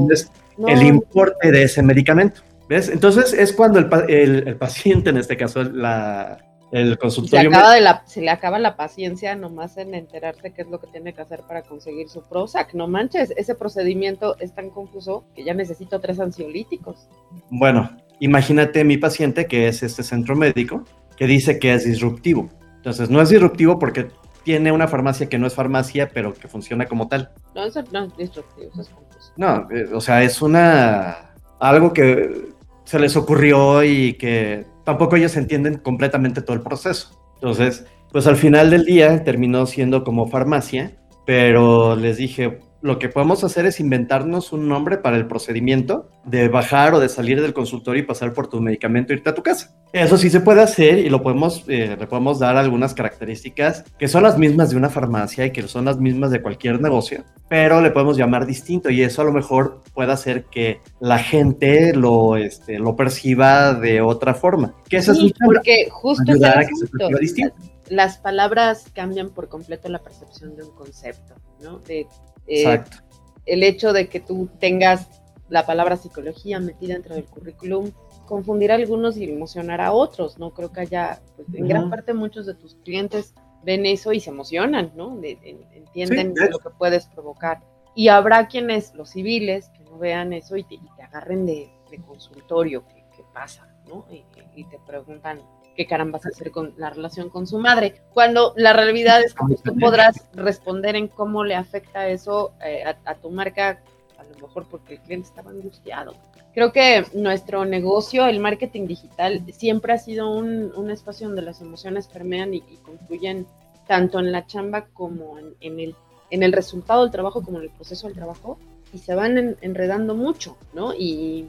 es el importe de ese medicamento. ¿Ves? Entonces es cuando el, paciente, en este caso la, el consultorio... Se, acaba de la, se le acaba la paciencia nomás en enterarse qué es lo que tiene que hacer para conseguir su Prozac. No manches, ese procedimiento es tan confuso que ya necesito tres ansiolíticos. Bueno, imagínate mi paciente que es este centro médico que dice que es disruptivo. Entonces, no es disruptivo porque tiene una farmacia que no es farmacia, pero que funciona como tal. No, eso no es disruptivo, eso es No, eh, o sea, es una algo que se les ocurrió y que tampoco ellos entienden completamente todo el proceso. Entonces, pues al final del día terminó siendo como farmacia, pero les dije, lo que podemos hacer es inventarnos un nombre para el procedimiento de bajar o de salir del consultorio y pasar por tu medicamento e irte a tu casa. Eso sí se puede hacer y lo podemos, eh, le podemos dar algunas características que son las mismas de una farmacia y que son las mismas de cualquier negocio, pero le podemos llamar distinto y eso a lo mejor puede hacer que la gente lo, este, lo perciba de otra forma. Que eso sí, porque justo ayudar a que se distinto las palabras cambian por completo la percepción de un concepto, ¿no? De, eh, Exacto. El hecho de que tú tengas la palabra psicología metida dentro del currículum confundirá a algunos y emocionará a otros, ¿no? Creo que haya, pues, en gran parte muchos de tus clientes ven eso y se emocionan, ¿no? entienden lo que puedes provocar. Y habrá quienes, los civiles, que no vean eso y te, agarren de, consultorio, ¿qué, pasa? ¿no? y te preguntan qué carambas hacer con la relación con su madre. Cuando la realidad es que tú podrás responder en cómo le afecta eso eh, a, tu marca, a lo mejor porque el cliente estaba angustiado. Creo que nuestro negocio, el marketing digital, siempre ha sido un, espacio donde las emociones permean y, y, confluyen tanto en la chamba como en, el, en el resultado del trabajo, como en el proceso del trabajo, y se van enredando mucho, ¿no? Y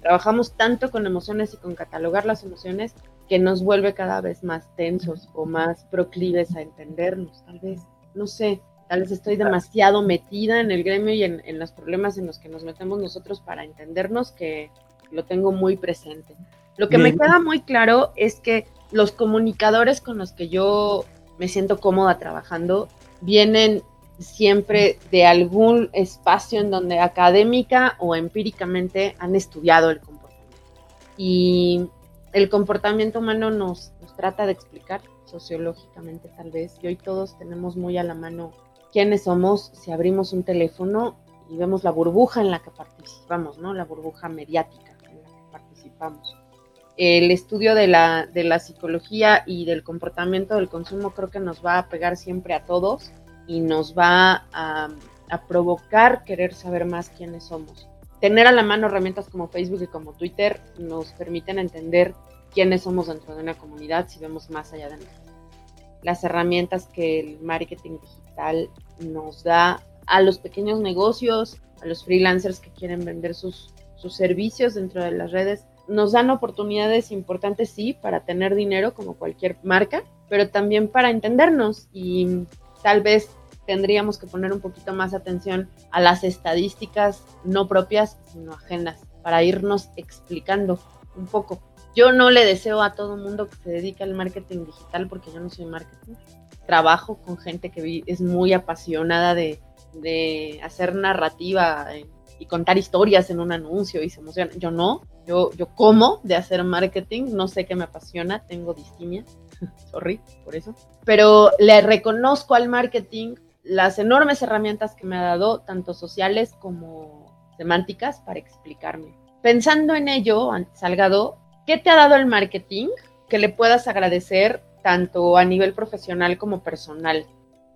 trabajamos tanto con emociones y con catalogar las emociones que nos vuelve cada vez más tensos o más proclives a entendernos, tal vez, no sé, tal vez estoy demasiado metida en el gremio y en, los problemas en los que nos metemos nosotros para entendernos que lo tengo muy presente. Lo que me queda muy claro es que los comunicadores con los que yo me siento cómoda trabajando vienen siempre de algún espacio en donde académica o empíricamente han estudiado el comportamiento. Y el comportamiento humano nos, trata de explicar sociológicamente tal vez, y hoy todos tenemos muy a la mano quiénes somos si abrimos un teléfono y vemos la burbuja en la que participamos, ¿no? La burbuja mediática en la que participamos. El estudio de la, de la psicología y del comportamiento del consumo creo que nos va a pegar siempre a todos y nos va a, a provocar querer saber más quiénes somos tener a la mano herramientas como Facebook y como Twitter nos permiten entender quiénes somos dentro de una comunidad si vemos más allá de nosotros. Las herramientas que el marketing digital nos da a los pequeños negocios, a los freelancers que quieren vender sus, sus servicios dentro de las redes, nos dan oportunidades importantes, sí, para tener dinero como cualquier marca, pero también para entendernos y tal vez tendríamos que poner un poquito más atención a las estadísticas no propias, sino ajenas, para irnos explicando un poco. Yo no le deseo a todo mundo que se dedique al marketing digital porque yo no soy marketing. Trabajo con gente que es muy apasionada de, hacer narrativa eh, y contar historias en un anuncio y se emociona. Yo no, yo, yo como de hacer marketing, no sé qué me apasiona, tengo distimia, sorry por eso, pero le reconozco al marketing las enormes herramientas que me ha dado, tanto sociales como semánticas, para explicarme. Pensando en ello, Salgado, ¿qué te ha dado el marketing que le puedas agradecer tanto a nivel profesional como personal?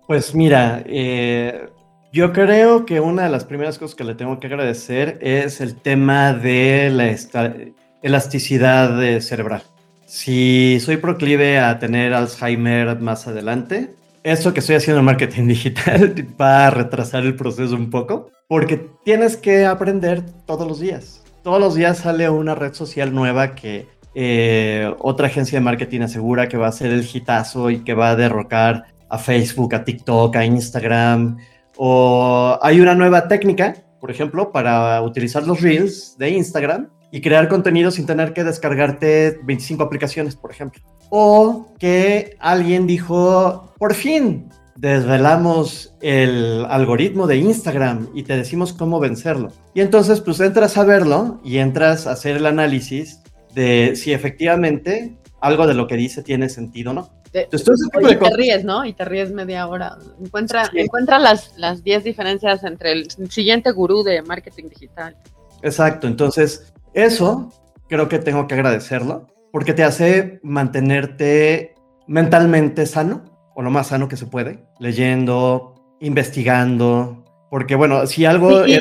Pues mira, eh, yo creo que una de las primeras cosas que le tengo que agradecer es el tema de la elasticidad cerebral. Si soy proclive a tener Alzheimer más adelante, eso que estoy haciendo en marketing digital va a retrasar el proceso un poco, porque tienes que aprender todos los días. Todos los días sale una red social nueva que eh, otra agencia de marketing asegura que va a ser el hitazo y que va a derrocar a Facebook, a TikTok, a Instagram. O hay una nueva técnica, por ejemplo, para utilizar los reels de Instagram y crear contenido sin tener que descargarte 25 aplicaciones, por ejemplo. O que alguien dijo, por fin, desvelamos el algoritmo de Instagram y te decimos cómo vencerlo. Y entonces pues entras a verlo y entras a hacer el análisis de si efectivamente algo de lo que dice tiene sentido o no. Entonces, y te ríes, ¿no? Y te ríes media hora. Encuentra, encuentra las, las 10 diferencias entre el siguiente gurú de marketing digital. Exacto, entonces eso creo que tengo que agradecerlo porque te hace mantenerte mentalmente sano o lo más sano que se puede, leyendo, investigando, porque bueno, si algo... Y,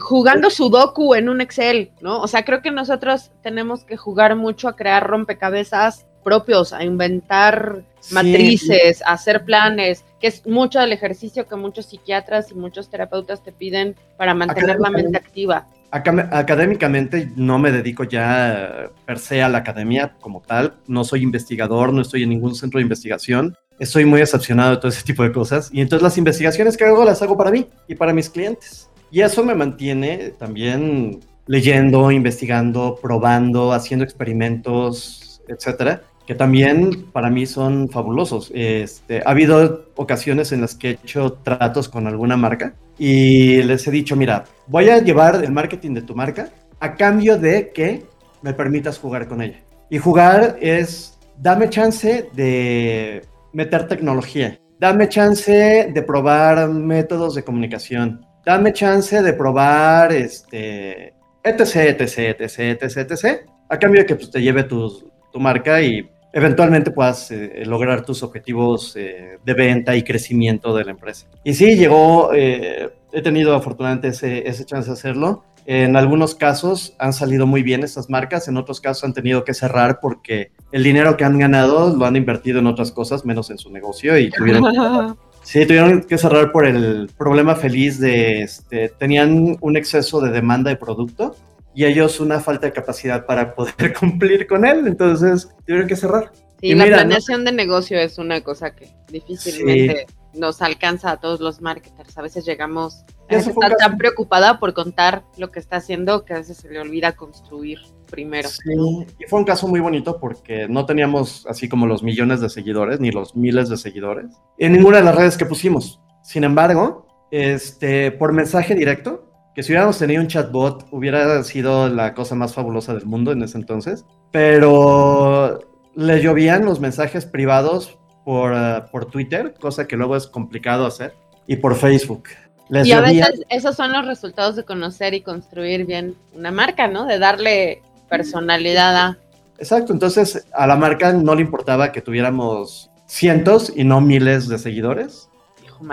jugando Sudoku en un Excel, ¿no? O sea, creo que nosotros tenemos que jugar mucho a crear rompecabezas propios, a inventar matrices, hacer planes, que es mucho del ejercicio que muchos psiquiatras y muchos terapeutas te piden para mantener la mente activa. Académicamente no me dedico ya per se a la academia como tal, no soy investigador, no estoy en ningún centro de investigación, estoy muy decepcionado de todo ese tipo de cosas y entonces las investigaciones que hago las hago para mí y para mis clientes. Y eso me mantiene también leyendo, investigando, probando, haciendo experimentos, etcétera, que también para mí son fabulosos. Este, ha habido ocasiones en las que he hecho tratos con alguna marca y les he dicho, mira, voy a llevar el marketing de tu marca a cambio de que me permitas jugar con ella. Y jugar es, dame chance de meter tecnología, dame chance de probar métodos de comunicación, dame chance de probar este, etc, etc, etc, etc, etc, a cambio de que pues, te lleve tu, tu marca y eventualmente puedas eh, lograr tus objetivos eh, de venta y crecimiento de la empresa. Y sí, llegó, eh, he tenido afortunadamente ese, ese chance de hacerlo. En algunos casos han salido muy bien estas marcas, en otros casos han tenido que cerrar porque el dinero que han ganado lo han invertido en otras cosas, menos en su negocio y tuvieron, sí, tuvieron que cerrar por el problema feliz de, este, tenían un exceso de demanda de producto y ellos una falta de capacidad para poder cumplir con él, entonces tuvieron que cerrar. Sí, la planeación de negocio es una cosa que difícilmente nos alcanza a todos los marketers. A veces llegamos a estar tan preocupada por contar lo que está haciendo que a veces se le olvida construir primero. Sí, y fue un caso muy bonito porque no teníamos así como los millones de seguidores ni los miles de seguidores en ninguna de las redes que pusimos. Sin embargo, este, por mensaje directo, que si hubiéramos tenido un chatbot hubiera sido la cosa más fabulosa del mundo en ese entonces, pero le llovían los mensajes privados por, eh, por Twitter, cosa que luego es complicado hacer, y por Facebook. y a veces esos son los resultados de conocer y construir bien una marca, ¿no? De darle personalidad a... Exacto, entonces a la marca no le importaba que tuviéramos cientos y no miles de seguidores.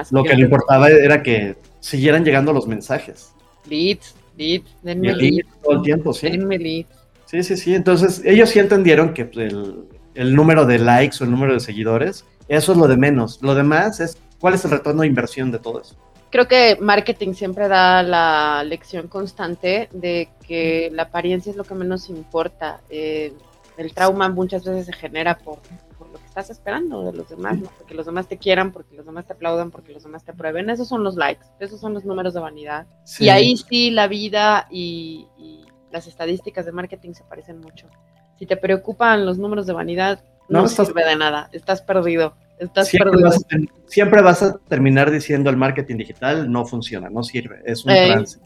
Lo que le importaba era que siguieran llegando los mensajes. Leads, leads, denme leads. Todo el tiempo, sí. Sí, sí, sí. Entonces, ellos sí entendieron que pues, el, número de likes o el número de seguidores, eso es lo de menos. Lo demás es cuál es el retorno de inversión de todo eso. Creo que marketing siempre da la lección constante de que la apariencia es lo que menos importa. Eh, el trauma muchas veces se genera por estás esperando de los demás, ¿no? Porque los demás te quieran, porque los demás te aplaudan, porque los demás te aprueben. Esos son los likes, esos son los números de vanidad. Y ahí sí la vida y, las estadísticas de marketing se parecen mucho. Si te preocupan los números de vanidad, no, sirve de nada, estás perdido. Estás siempre, perdido. Vas a, siempre vas a terminar diciendo el marketing digital no funciona, no sirve, es un trance.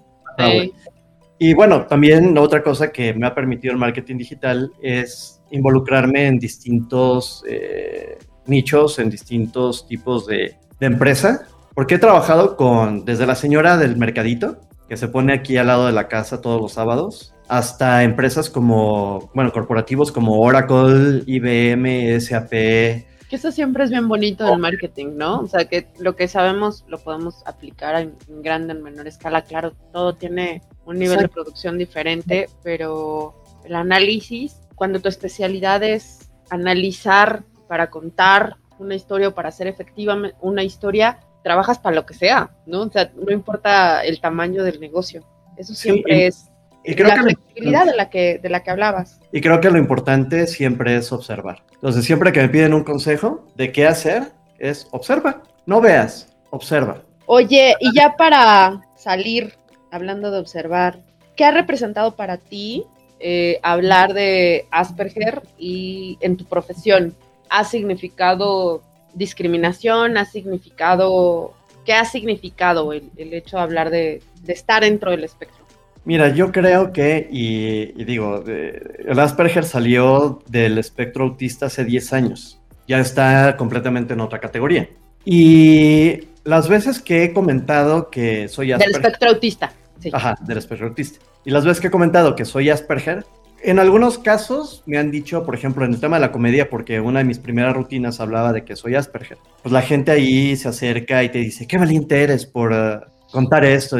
Y bueno, también otra cosa que me ha permitido el marketing digital es involucrarme en distintos eh, nichos, en distintos tipos de, empresa, porque he trabajado con desde la señora del mercadito, que se pone aquí al lado de la casa todos los sábados, hasta empresas como, bueno, corporativos como Oracle, IBM, SAP. Que eso siempre es bien bonito del marketing, ¿no? O sea, que lo que sabemos lo podemos aplicar en, grande, en menor escala. Claro, todo tiene un nivel de producción diferente, pero el análisis cuando tu especialidad es analizar para contar una historia o para hacer efectiva una historia, trabajas para lo que sea, ¿no? O sea, no importa el tamaño del negocio. Eso siempre es la flexibilidad de la, que, de la que hablabas. Y creo que lo importante siempre es observar. Entonces, siempre que me piden un consejo de qué hacer, es observa. No veas, observa. Oye, y ya para salir, hablando de observar, ¿qué ha representado para ti eh, hablar de Asperger y en tu profesión? ¿Ha significado discriminación? ¿Ha significado... ¿Qué ha significado el, hecho de hablar de, estar dentro del espectro? Mira, yo creo que, y, digo, el Asperger salió del espectro autista hace 10 años. Ya está completamente en otra categoría. Y las veces que he comentado que soy Asperger. Del espectro autista. Ajá, del espectro autista. Y las veces que he comentado que soy Asperger, en algunos casos me han dicho, por ejemplo, en el tema de la comedia, porque una de mis primeras rutinas hablaba de que soy Asperger, pues la gente ahí se acerca y te dice, qué valiente eres por eh, contar esto.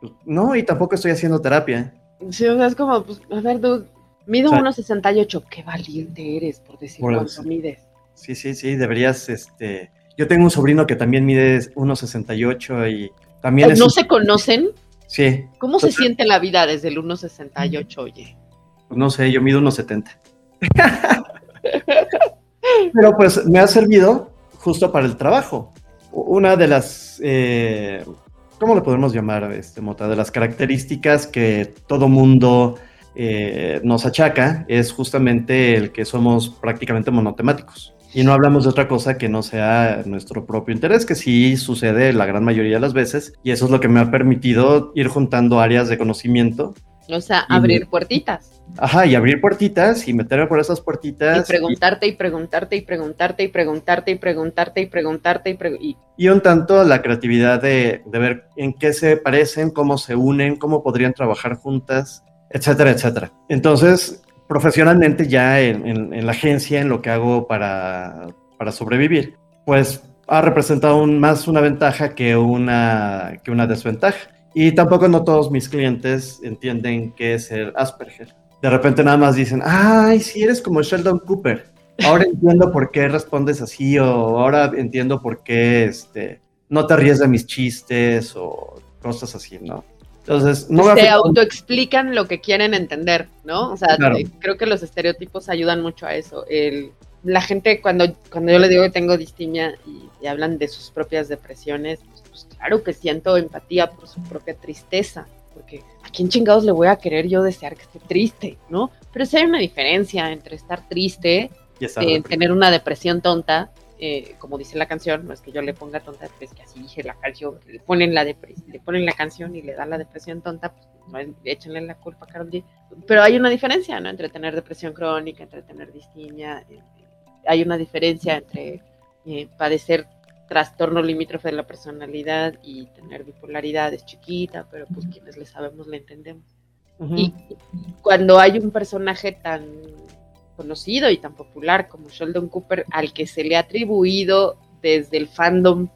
Pues, no, y tampoco estoy haciendo terapia. Sí, o sea, es como, pues, a ver, tú, mido 1,68, qué valiente eres por decir cuánto mides. Sí, sí, sí, deberías, este... Yo tengo un sobrino que también mide 1,68 y también ¿No se conocen? Sí. ¿Cómo se siente la vida desde el 1,68, oye? Pues no sé, yo mido 1,70. Pero pues me ha servido justo para el trabajo. Una de las, eh, ¿cómo le podemos llamar, este, Mota? De las características que todo mundo eh, nos achaca es justamente el que somos prácticamente monotemáticos. Y no hablamos de otra cosa que no sea nuestro propio interés, que sí sucede la gran mayoría de las veces. Y eso es lo que me ha permitido ir juntando áreas de conocimiento o sea, abrir puertitas. Ajá, y abrir puertitas y meterme por esas puertitas. Y preguntarte y, preguntarte y preguntarte y preguntarte y preguntarte y preguntarte y, y... un tanto la creatividad de, ver en qué se parecen, cómo se unen, cómo podrían trabajar juntas, etcétera, etcétera. Entonces, profesionalmente ya en, la agencia, en lo que hago para, para sobrevivir, pues ha representado más una ventaja que una, que una desventaja. Y tampoco no todos mis clientes entienden qué es el Asperger. De repente nada más dicen, ay, si eres como Sheldon Cooper. Ahora entiendo por qué respondes así o ahora entiendo por qué este, no te ríes de mis chistes o cosas así, ¿no? Entonces, no Se autoexplican lo que quieren entender, ¿no? O sea, creo que los estereotipos ayudan mucho a eso. El, la gente, cuando, cuando yo le digo que tengo distimia y, y hablan de sus propias depresiones, pues claro que siento empatía por su propia tristeza, porque ¿a quién chingados le voy a querer yo desear que esté triste, no? Pero sí hay una diferencia entre estar triste, y tener una depresión tonta, eh, como dice la canción, no es que yo le ponga tonta, es que así dije la canción, le ponen la, le ponen la canción y le dan la depresión tonta, pues no, échenle la culpa a Carol G. Pero hay una diferencia, ¿no? Entre tener depresión crónica, entre tener distimia, eh, hay una diferencia entre eh, padecer trastorno limítrofe de la personalidad y tener bipolaridad es chiquita, pero pues quienes le sabemos le entendemos. Y cuando hay un personaje tan conocido y tan popular como Sheldon Cooper, al que se le ha atribuido desde el fandom,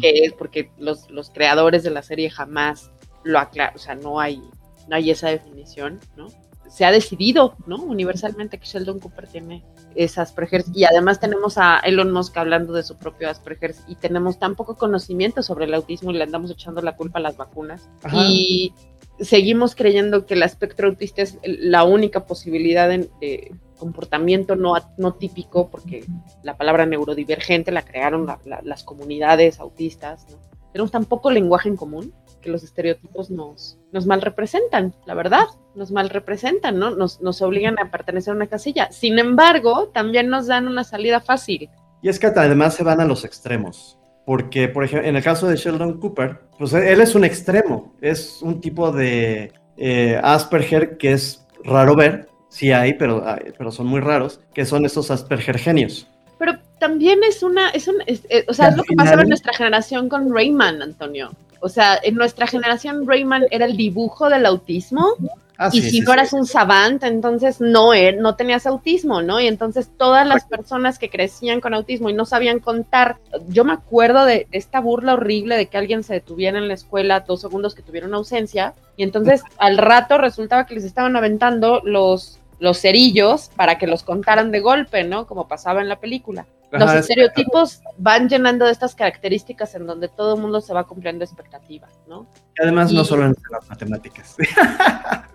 que es porque los, los, creadores de la serie jamás lo aclaran, o sea, no hay, no hay esa definición, ¿no? Se ha decidido, ¿no? Universalmente que Sheldon Cooper tiene es Asperger y además tenemos a Elon Musk hablando de su propio Asperger y tenemos tan poco conocimiento sobre el autismo y le andamos echando la culpa a las vacunas y seguimos creyendo que el espectro autista es la única posibilidad de, comportamiento no, no típico porque la palabra neurodivergente la crearon las comunidades autistas, ¿no? tenemos tan poco lenguaje en común que los estereotipos nos, nos mal representan, la verdad, nos mal representan, ¿no? Nos, nos obligan a pertenecer a una casilla. Sin embargo, también nos dan una salida fácil. Y es que además se van a los extremos. Porque, por ejemplo, en el caso de Sheldon Cooper, pues él es un extremo, es un tipo de eh, Asperger que es raro ver, sí hay, pero, pero son muy raros, que son esos Asperger genios. Pero también es una, es un, eh, o sea, es lo que pasaba en nuestra generación con Rayman, Antonio. O sea, en nuestra generación Rayman era el dibujo del autismo. Ah, y si no eras un savant, entonces no, eh, no tenías autismo, ¿no? Y entonces todas las personas que crecían con autismo y no sabían contar, yo me acuerdo de esta burla horrible de que alguien se detuviera en la escuela dos segundos que tuviera una ausencia, y entonces al rato resultaba que les estaban aventando los, los cerillos para que los contaran de golpe, ¿no? Como pasaba en la película. Los estereotipos van llenando de estas características en donde todo el mundo se va cumpliendo expectativas, ¿no? Y además no solo en las matemáticas.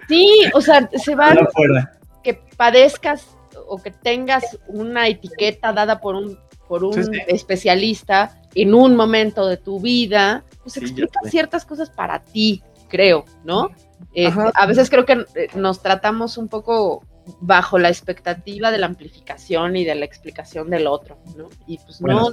Sí, o sea, se van que padezcas o que tengas una etiqueta dada por un por un especialista en un momento de tu vida, pues explica ciertas cosas para ti, creo, ¿no? Este, a veces creo que eh, nos tratamos un poco bajo la expectativa de la amplificación y de la explicación del otro, ¿no? Y pues no,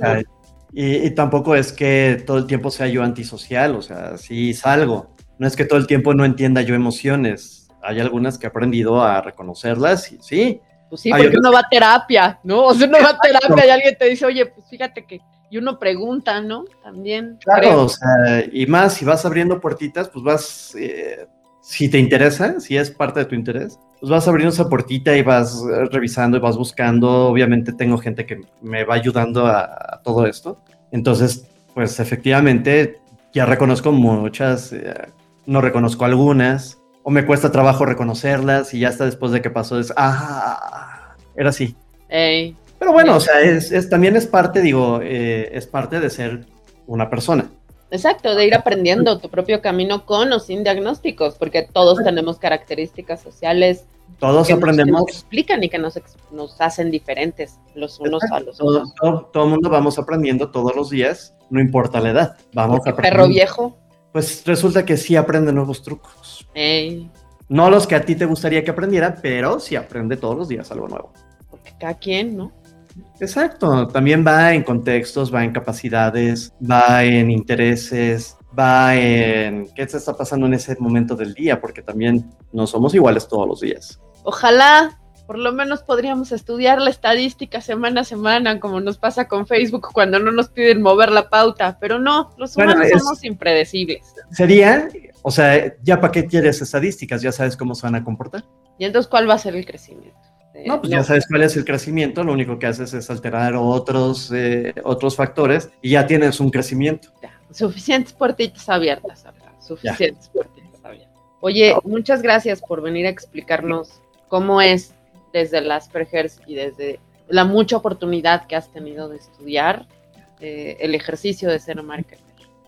Y, tampoco es que todo el tiempo sea yo antisocial, o sea, sí salgo. No es que todo el tiempo no entienda yo emociones. Hay algunas que he aprendido a reconocerlas y sí. Pues sí, porque uno va a terapia, ¿no? O sea, uno va a terapia y alguien te dice, oye, pues fíjate que y uno pregunta, ¿no? También. Claro, o sea, y más, si vas abriendo puertitas, pues vas, eh, si te interesa, si es parte de tu interés, pues vas abriendo esa puertita y vas eh, revisando y vas buscando. Obviamente tengo gente que me va ayudando a, todo esto. Entonces, pues efectivamente ya reconozco muchas, eh, no reconozco algunas, o me cuesta trabajo reconocerlas y ya hasta después de que pasó es, ah, era así. Pero bueno, o sea, es, también es parte, digo, eh, es parte de ser una persona. Exacto, de ir aprendiendo tu propio camino con o sin diagnósticos, porque todos tenemos características sociales. Todos aprendemos. Que nos explican y que nos, nos hacen diferentes los unos a los otros. Todo, el mundo vamos aprendiendo todos los días, no importa la edad. Vamos aprendiendo. Perro viejo. Pues resulta que sí aprende nuevos trucos. No los que a ti te gustaría que aprendiera, pero sí aprende todos los días algo nuevo. Porque cada quien, ¿no? Exacto, también va en contextos, va en capacidades, va en intereses, va en qué se está pasando en ese momento del día, porque también no somos iguales todos los días. Ojalá, por lo menos podríamos estudiar la estadística semana a semana, como nos pasa con Facebook cuando no nos piden mover la pauta, pero no, los humanos somos impredecibles. Sería, o sea, ya para qué quieres estadísticas, ya sabes cómo se van a comportar. ¿Y entonces cuál va a ser el crecimiento? No, pues ya sabes cuál es el crecimiento, lo único que haces es alterar otros, eh, otros factores y ya tienes un crecimiento. suficientes puertitas abiertas, suficientes puertitas abiertas. Oye, muchas gracias por venir a explicarnos cómo es desde las Asperger's y desde la mucha oportunidad que has tenido de estudiar eh, el ejercicio de ser marketer.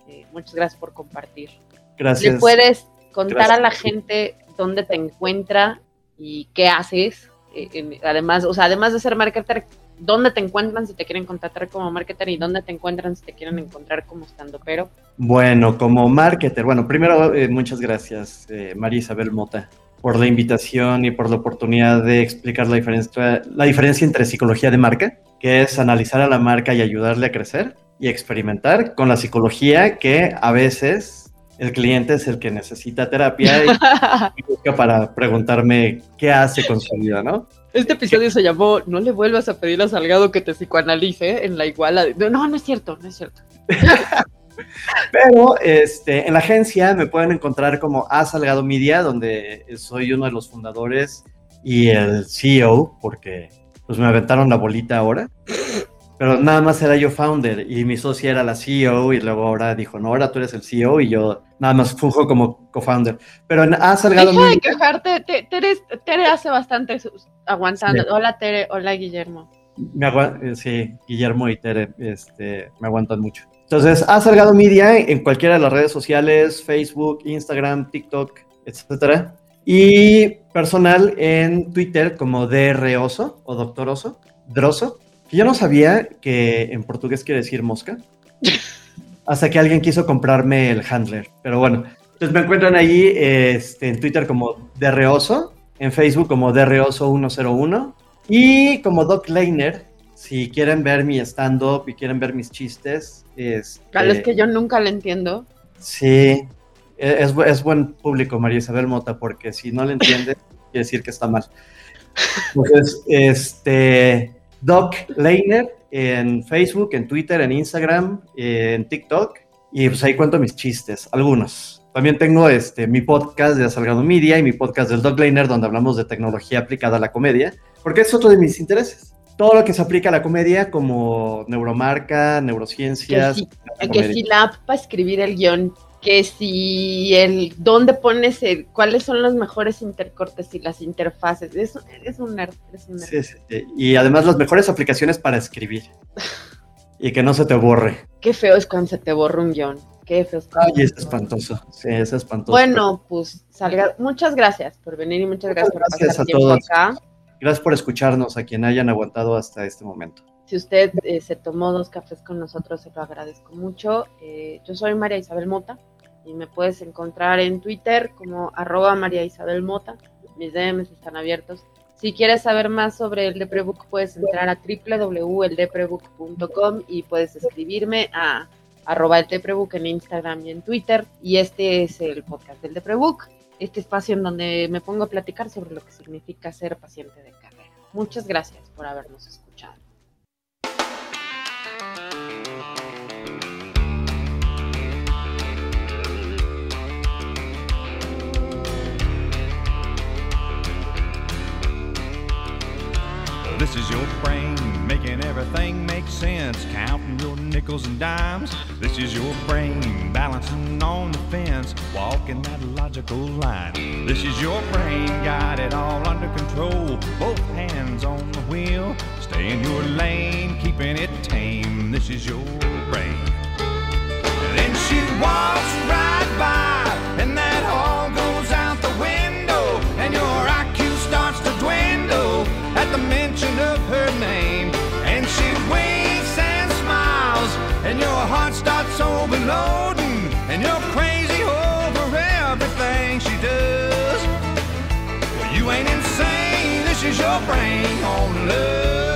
Eh, muchas gracias por compartir. Gracias. ¿Le puedes contar a la gente dónde te encuentra y qué haces? Eh, además, o sea, además de ser marketer, ¿dónde te encuentran si te quieren contactar como marketer y dónde te encuentran si te quieren encontrar como estando pero? Bueno, como marketer, bueno, primero eh, muchas gracias, eh, María Isabel Mota, por la invitación y por la oportunidad de explicar la diferencia, la diferencia entre psicología de marca, que es analizar a la marca y ayudarle a crecer, y experimentar con la psicología que a veces el cliente es el que necesita terapia y, busca para preguntarme qué hace con su vida, ¿no? Este episodio se llamó No le vuelvas a pedir a Salgado que te psicoanalice en la iguala. No, no es cierto, no es cierto. Pero este, en la agencia me pueden encontrar como A Salgado Media, donde soy uno de los fundadores y el CEO, porque pues me aventaron la bolita ahora pero nada más era yo founder y mi socia era la CEO y luego ahora dijo, no, ahora tú eres el CEO y yo nada más funjo como co-founder. Pero ha salgado... Deja de quejarte, Tere, hace bastante aguantando. Hola Tere, hola Guillermo. Me eh, sí, Guillermo y Tere este, me aguantan mucho. Entonces, ha salgado media en cualquiera de las redes sociales, Facebook, Instagram, TikTok, etcétera. Y personal en Twitter como DROso o Doctoroso, Droso. Yo no sabía que en portugués quiere decir mosca. Hasta que alguien quiso comprarme el handler. Pero bueno, entonces me encuentran ahí este, en Twitter como Derreoso, en Facebook como Derreoso101 y como Doc Leiner. Si quieren ver mi stand-up y quieren ver mis chistes. es es que yo nunca le entiendo. Sí, e, es, es buen público, María Isabel Mota, porque si no le entiende, quiere decir que está mal. Entonces, este Doc Leiner en Facebook, en Twitter, en Instagram, en TikTok. Y pues ahí cuento mis chistes, algunos. También tengo este, mi podcast de Salgado Media y mi podcast del Doc Leiner, donde hablamos de tecnología aplicada a la comedia, porque es otro de mis intereses. Todo lo que se aplica a la comedia, como neuromarca, neurociencias. Que si, la app para escribir el guion que si el dónde pones el, cuáles son los mejores intercortes y las interfaces. Es, es un nerd. Es un Sí, sí, Y además las mejores aplicaciones para escribir. y que no se te borre. Qué feo es cuando se te borra un guion. Qué feo es Ay, es espantoso. Sí, es espantoso. Bueno, pues salga. Muchas gracias por venir y muchas gracias, por pasar a tiempo todos. acá. Gracias por escucharnos a quien hayan aguantado hasta este momento. Si usted eh, se tomó dos cafés con nosotros, se lo agradezco mucho. Eh, yo soy María Isabel Mota y me puedes encontrar en Twitter como arroba María Isabel Mota. Mis DMs están abiertos. Si quieres saber más sobre el Deprebook, puedes entrar a www.eldeprebook.com y puedes escribirme a arroba el Deprebook en Instagram y en Twitter. Y este es el podcast del Deprebook, este espacio en donde me pongo a platicar sobre lo que significa ser paciente de carrera. Muchas gracias por habernos escuchado. This is your brain making everything make sense. counting your nickels and dimes. This is your brain balancing on the fence, walking that logical line. This is your brain, got it all under control. Both hands on the wheel, stay in your lane, keeping it This is your brain. Then she walks right by, and that all goes out the window, and your IQ starts to dwindle at the mention of her name. And she winks and smiles, and your heart starts overloading, and you're crazy over everything she does. Well, you ain't insane, this is your brain on love.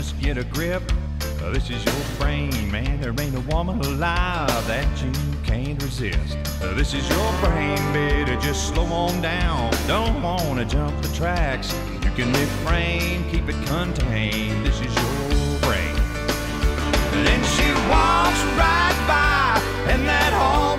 Just get a grip. This is your brain, man. There ain't a woman alive that you can't resist. This is your brain, baby. Just slow on down. Don't wanna jump the tracks. You can refrain, keep it contained. This is your brain. Then she walks right by, and that all